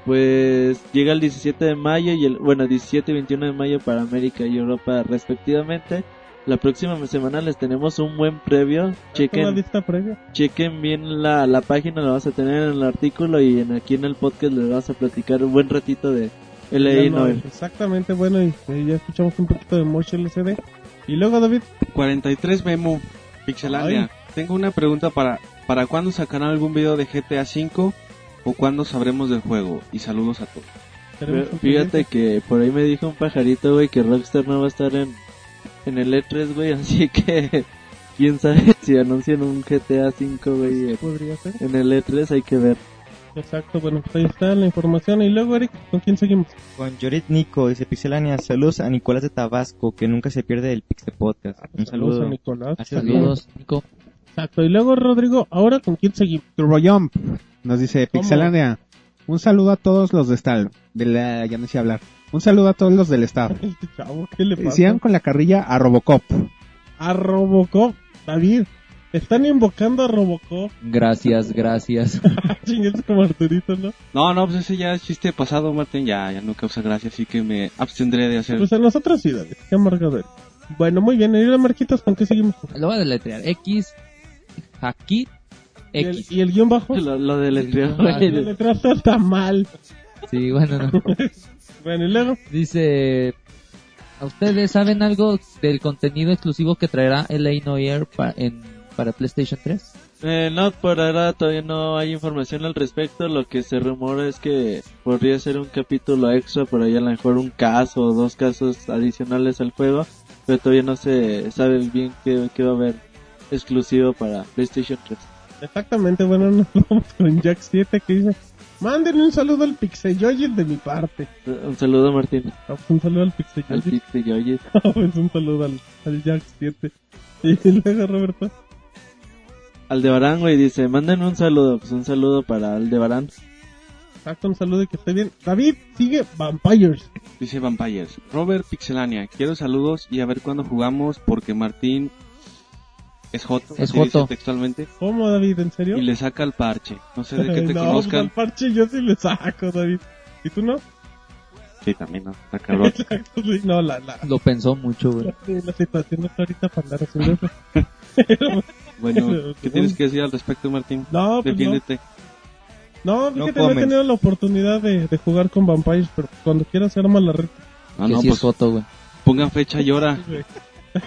Pues llega el 17 de mayo y el, bueno, 17 y 21 de mayo para América y Europa respectivamente. La próxima semana les tenemos un buen previo. Chequen, lista previa. chequen bien la, la página, la vamos a tener en el artículo y en, aquí en el podcast les vamos a platicar un buen ratito de LA no. Exactamente, bueno, y, y ya escuchamos un poquito de Mosh LCD. Y luego, David, 43 Memo, Pixelania. Tengo una pregunta para, ¿para cuándo sacarán algún video de GTA V o cuándo sabremos del juego? Y saludos a todos. Pero un Fíjate que por ahí me dijo un pajarito, güey, que Rockstar no va a estar en, en el E3, güey, así que quién sabe si anuncian un GTA 5, güey, ser. en el E3, hay que ver. Exacto, bueno, pues ahí está la información. Y luego, Eric, ¿con quién seguimos? Con Yorit Nico, dice Pixelania, saludos a Nicolás de Tabasco, que nunca se pierde el Pixel Podcast. Un Saludos saludo. a Nicolás. Saludos, Nico. Exacto, y luego, Rodrigo, ahora con quién seguimos. Turbo Jump nos dice. Pixelania. Un saludo a todos los de Stal. De la, ya no sé hablar. Un saludo a todos los del staff. Este chavo, ¿qué le pasa? Sigan con la carrilla a Robocop. A Robocop, David. Están invocando a Robocop. Gracias, gracias. Chingues como Arturito, ¿no? No, no, pues ese ya es chiste pasado, Martín. Ya, ya no causa gracia, así que me abstendré de hacer. Pues a nosotros sí, David. Qué amargado eres. Bueno, muy bien. Y ahora, Marquitos, ¿con qué seguimos? Lo voy a deletrear. X, aquí, ¿Y el, X. y el guion bajo? Lo, lo Ah. La letra está mal. Sí, bueno, no. Bueno, y luego. Dice, ¿a ustedes saben algo del contenido exclusivo que traerá LA Noir pa- en, para PlayStation 3? Eh, no, por ahora todavía no hay información al respecto. Lo que se rumora es que podría ser un capítulo extra, por ahí a lo mejor un caso o dos casos adicionales al juego. Pero todavía no se sabe bien qué, qué va a haber exclusivo para PlayStation 3. Exactamente, bueno, nos vamos con Jack 7 que dice, mándenme un saludo al Pixeyoyis de mi parte. Un saludo, Martín. Ah, un saludo al Al Pixeyoyis. Pixeyoyis. Ah, pues un saludo al, al Jack 7. Y luego, Roberto. Aldebarán, güey, dice, manden un saludo. Pues un saludo para Aldebarán. Exacto, un saludo y que esté bien. David, sigue Vampires. Dice Vampires. Robert Pixelania, quiero saludos y a ver cuándo jugamos porque Martín es Joto, Es joto. textualmente, ¿Cómo, David? ¿En serio? y le saca el parche. No sé de qué te no, pues conozcan. al parche yo sí le saco, David. ¿Y tú no? Sí, también, ¿no? Está cabrón. Exacto, sí. No, la, la, Lo pensó mucho, güey. la, la situación no está ahorita para andar haciendo eso. Pero, Bueno, ¿qué tienes que decir al respecto, Martín? No, pues no. Defiéndete. No, No fíjate, no he tenido la oportunidad de, de jugar con Vampires, pero cuando quieras se arma la red. Ah, no, sí pues es foto, güey. pongan fecha y hora.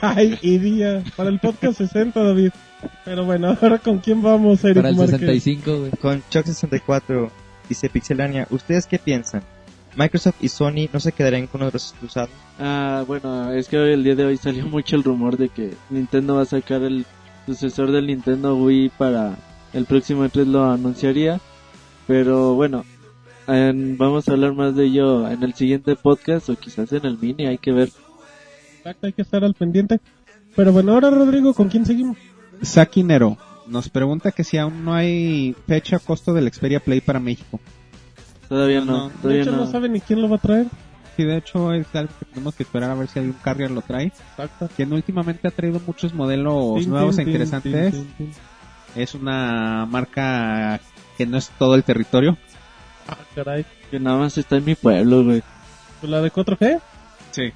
Ay, y día. Para el podcast 60, David. Pero bueno, ahora con quién vamos, Eric Para el Márquez? 65, güey. Con Chuck64 dice Pixelania, ¿ustedes qué piensan? Microsoft y Sony no se quedarían con los brazos cruzados. Ah, bueno, es que hoy, el día de hoy salió mucho el rumor de que Nintendo va a sacar el sucesor del Nintendo Wii para el próximo E3 lo anunciaría. Pero bueno, en- vamos a hablar más de ello en el siguiente podcast o quizás en el mini, hay que ver. Exacto, hay que estar al pendiente. Pero bueno, ahora Rodrigo, ¿con quién seguimos? Saki Nero nos pregunta que si aún no hay fecha o costo del Xperia Play para México. Todavía No, no, de hecho, no. no. sabe ni quién lo va a traer. Sí, de hecho es algo que tenemos que esperar a ver si algún carrier lo trae. Exacto. Quien últimamente ha traído muchos modelos nuevos e interesantes. Es una marca que no es todo el territorio. Ah, caray. Que nada más está en mi pueblo, güey. ¿Pues ¿La de 4G? Sí.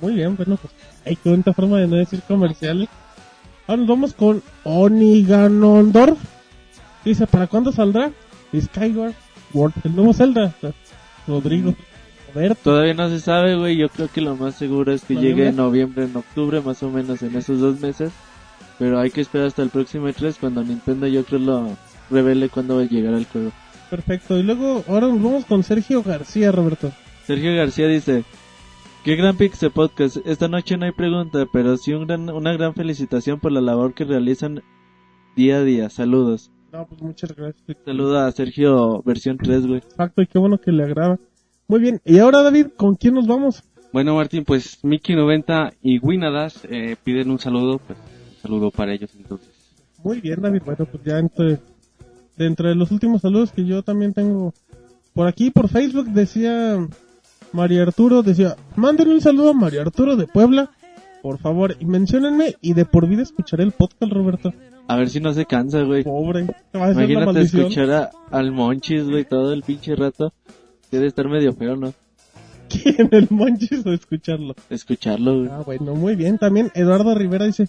Muy bien, bueno, pues. Hay qué bonita forma de no decir comerciales. Ahora nos vamos con Oniganondor. Dice, ¿para cuándo saldrá? Skyward Sword, el nuevo Zelda. Rodrigo. Roberto. Todavía no se sabe, güey. Yo creo que lo más seguro es que ¿Noviembre? llegue en noviembre, en octubre, más o menos en esos dos meses. Pero hay que esperar hasta el próximo E3 cuando Nintendo yo creo lo revele cuándo va a llegar el juego. Perfecto. Y luego, ahora nos vamos con Sergio García, Roberto. Sergio García dice, qué gran Pixel Podcast. Esta noche no hay pregunta, pero sí un gran, una gran felicitación por la labor que realizan día a día. Saludos. No, pues muchas gracias. Saluda a Sergio versión 3, güey. Exacto, y qué bueno que le agrada. Muy bien. Y ahora, David, ¿con quién nos vamos? Bueno, Martín, pues Mickey90 y Winadas eh, piden un saludo, pues un saludo para ellos entonces. Muy bien, David. Bueno, pues ya entre, dentro de los últimos saludos que yo también tengo por aquí, por Facebook, decía María Arturo, decía, mándenle un saludo a María Arturo de Puebla, por favor, y menciónenme y de por vida escucharé el podcast, Roberto. A ver si no se cansa, güey. Pobre, te va a Imagínate escuchar a- al Monchis, güey, todo el pinche rato. Debe estar medio feo, ¿no? ¿Quién el monchis o escucharlo? Escucharlo, güey. Ah, bueno, muy bien. También Eduardo Rivera dice,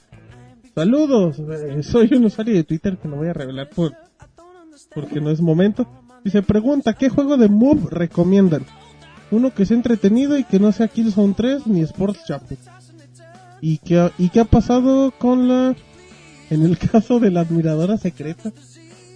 saludos, eh, soy un usuario de Twitter que no voy a revelar por porque no es momento. Dice, pregunta, ¿qué juego de Move recomiendan? Uno que sea entretenido y que no sea Killzone 3 ni Sports Champion. ¿Y qué, ha- ¿Y qué ha pasado con la... en el caso de la admiradora secreta?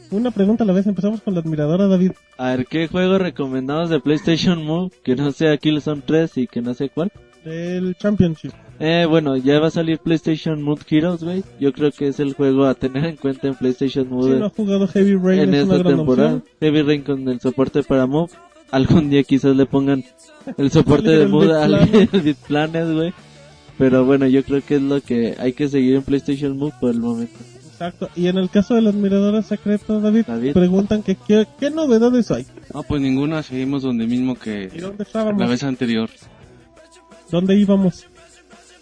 Una pregunta a la vez, empezamos con la admiradora David. A ver, ¿qué juegos recomendados de PlayStation Move? Que no sea Killzone 3 y que no sé cuál. Del Championship. Eh, bueno, ya va a salir PlayStation Move Heroes, güey. Yo creo que es el juego a tener en cuenta en PlayStation Si Move no ha jugado Heavy Rain en es una esta gran temporada. opción. Heavy Rain con el soporte para Move. Algún día quizás le pongan el soporte de Beat al Planet. Beat Planet, güey. Pero bueno, yo creo que es lo que hay que seguir en PlayStation Move por el momento. Exacto. Y en el caso de la admiradora secreta, David, David. preguntan que qué, qué novedades hay. No, pues ninguna, seguimos donde mismo que ¿Y dónde la vez anterior. ¿Dónde íbamos?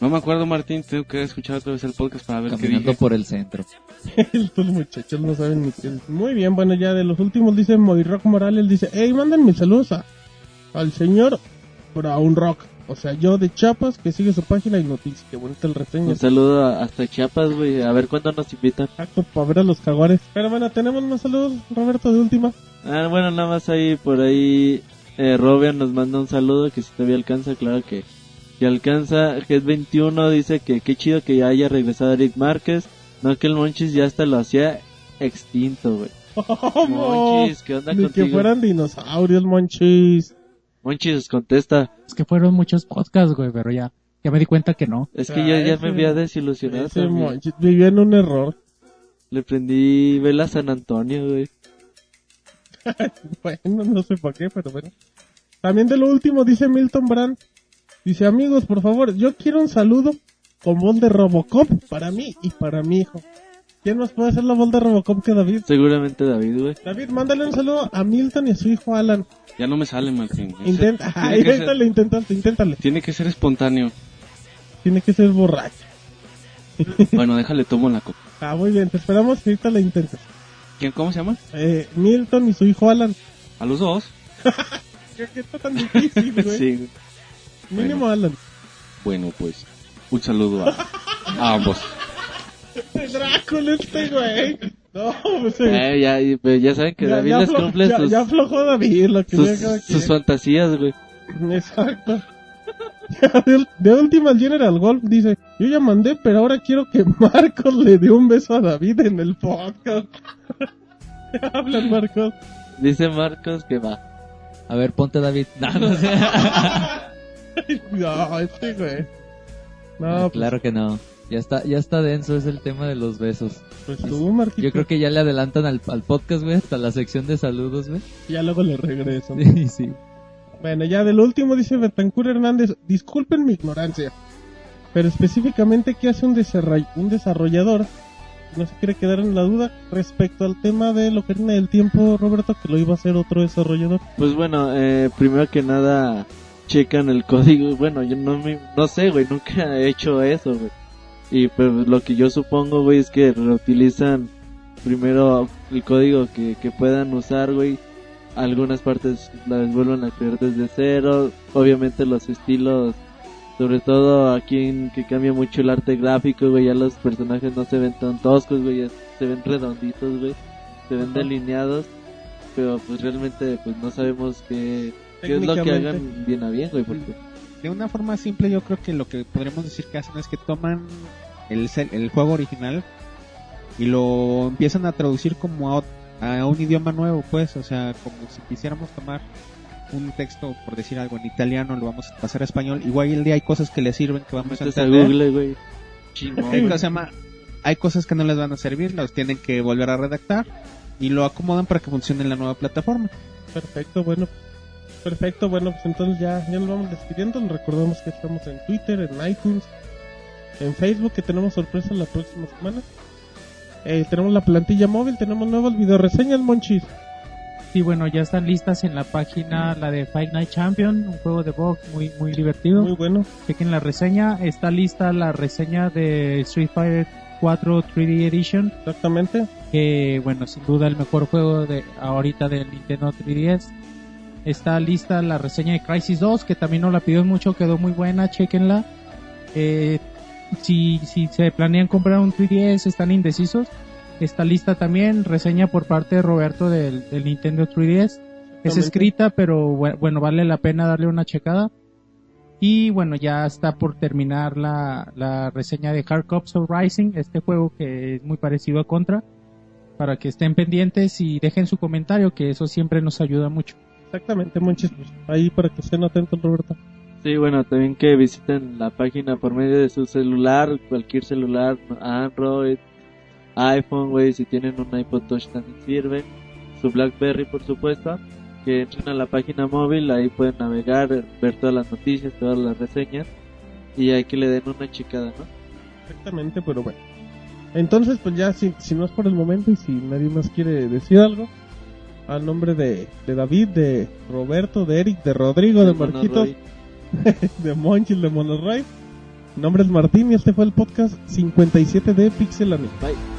No me acuerdo, Martín, tengo que escuchar otra vez el podcast para ver qué Caminando dije. por el centro. Estos muchachos no saben ni qué. Muy bien, bueno, ya de los últimos dice Moirock Morales, dice, hey, mándenme saludos a, al señor Brown Rock. O sea, yo de Chiapas, que sigue su página y noticias. Qué bonita el reseña. Un saludo a- hasta Chiapas, güey. A ver cuándo nos invitan. Exacto, para ver a los jaguares. Pero bueno, tenemos más saludos, Roberto, de última. Ah, bueno, nada más ahí, por ahí, eh, Robian nos manda un saludo que si todavía alcanza, claro que, que alcanza. G21 dice que qué chido que ya haya regresado Eric Márquez. No que el Monchis ya hasta lo hacía extinto, güey. ¿Cómo? Monchis, ¿qué onda Ni que contigo? fueran dinosaurios, monchis. Monchis, contesta. Es que fueron muchos podcasts, güey, pero ya, ya me di cuenta que no. Es que yo ya ese- me había desilusionado Ese también. monchis vivió en un error. Le prendí vela a San Antonio, güey. Bueno, no sé por qué, pero bueno. También de lo último dice Milton Brand. Dice, amigos, por favor, yo quiero un saludo con voz de Robocop para mí y para mi hijo. ¿Quién más puede hacer la voz de Robocop que David? Seguramente David, güey. David, mándale un saludo a Milton y a su hijo Alan. Ya no me sale, Martín. Intenta, ay, que ser, inténtale, inténtale, inténtale. tiene que ser espontáneo. Tiene que ser borracho. Bueno, déjale, tomo la copa. Ah, muy bien, te esperamos que ahorita la intentes. ¿Quién, ¿Cómo se llama? Eh, Milton y su hijo Alan. A los dos. ¿Qué, qué está tan difícil, güey? Sí, güey. Mínimo Alan. Bueno, pues, un saludo a, a ambos. Drácula este, güey. No, pues, eh, Eh, ya, ya saben que ya, David ya les cumple ya- sus, ya aflojó David lo que sus, cada sus fantasías, güey. Exacto. De, de última, el General Golf dice, yo ya mandé, pero ahora quiero que Marcos le dé un beso a David en el podcast. Hablan, Marcos. Dice Marcos que va. A ver, ponte David. No, no sé. No, este güey. No, pues, claro que no. Ya está, ya está denso, es el tema de los besos. pues tú, Marquito. Yo creo que ya le adelantan al, al podcast, güey, hasta la sección de saludos, güey. Ya luego le regreso. Sí, sí. Bueno, ya del último dice Betancur Hernández, disculpen mi ignorancia, pero específicamente qué hace un, desarroll- un desarrollador, no se quiere quedar en la duda respecto al tema de lo que tiene del tiempo, Roberto, que lo iba a hacer otro desarrollador. Pues bueno, eh, primero que nada, checan el código. Bueno, yo no me, no sé, güey, nunca he hecho eso, güey. Y pues lo que yo supongo, güey, es que reutilizan primero el código que, que puedan usar, güey. Algunas partes las vuelven a crear desde cero. Obviamente los estilos, sobre todo aquí en que cambia mucho el arte gráfico, güey, ya los personajes no se ven tan toscos, güey, ya se ven redonditos, güey. Se ven delineados pero pues realmente pues no sabemos qué, qué es lo que hagan bien a bien, güey, porque De una forma simple, yo creo que lo que podríamos decir que hacen es que toman el, cel- el juego original y lo empiezan a traducir como a, a un idioma nuevo, pues, o sea, como si quisiéramos tomar un texto, por decir algo, en italiano, lo vamos a pasar a español. Igual el día hay cosas que le sirven que vamos a metes a entender. Google, güey. Cosas, se llama- hay cosas que no les van a servir, los tienen que volver a redactar y lo acomodan para que funcione en la nueva plataforma. Perfecto, bueno. Perfecto, bueno, pues entonces ya, ya nos vamos despidiendo. Les recordamos que estamos en Twitter, en iTunes, en Facebook, que tenemos sorpresa la próxima semana. Eh, tenemos la plantilla móvil, tenemos nuevas videoreseñas, monchis. Sí, bueno, ya están listas en la página la de Fight Night Champion, un juego de box muy muy divertido. Muy bueno. Chequen la reseña, está lista la reseña de Street Fighter 4 3D Edition, Exactamente. que bueno, sin duda el mejor juego de ahorita del Nintendo 3DS. Está lista la reseña de Crisis 2, que también nos la pidió mucho, quedó muy buena, chequenla. Eh, si, si se planean comprar un 3DS, están indecisos, está lista también reseña por parte de Roberto del, del Nintendo 3DS. Es escrita, pero bu- bueno, vale la pena darle una checada. Y bueno, ya está por terminar la, la reseña de Hard Cops of Rising, este juego que es muy parecido a Contra, para que estén pendientes y dejen su comentario, que eso siempre nos ayuda mucho. Exactamente, monchis. Pues ahí para que estén atentos, Roberto. Sí, bueno, también que visiten la página por medio de su celular, cualquier celular, Android, iPhone, güey, si tienen un iPod Touch también sirve, su BlackBerry por supuesto, que entren a la página móvil, ahí pueden navegar, ver todas las noticias, todas las reseñas, y ahí que le den una checada, ¿no? Exactamente, pero bueno. Entonces, pues ya, si, si no es por el momento y si nadie más quiere decir algo, al nombre de, de David, de Roberto, de Eric, de Rodrigo, de Mono Marquitos, de Monchis, de Monoray. Mi nombre es Martín y este fue el podcast 57 de Pixelania. Bye.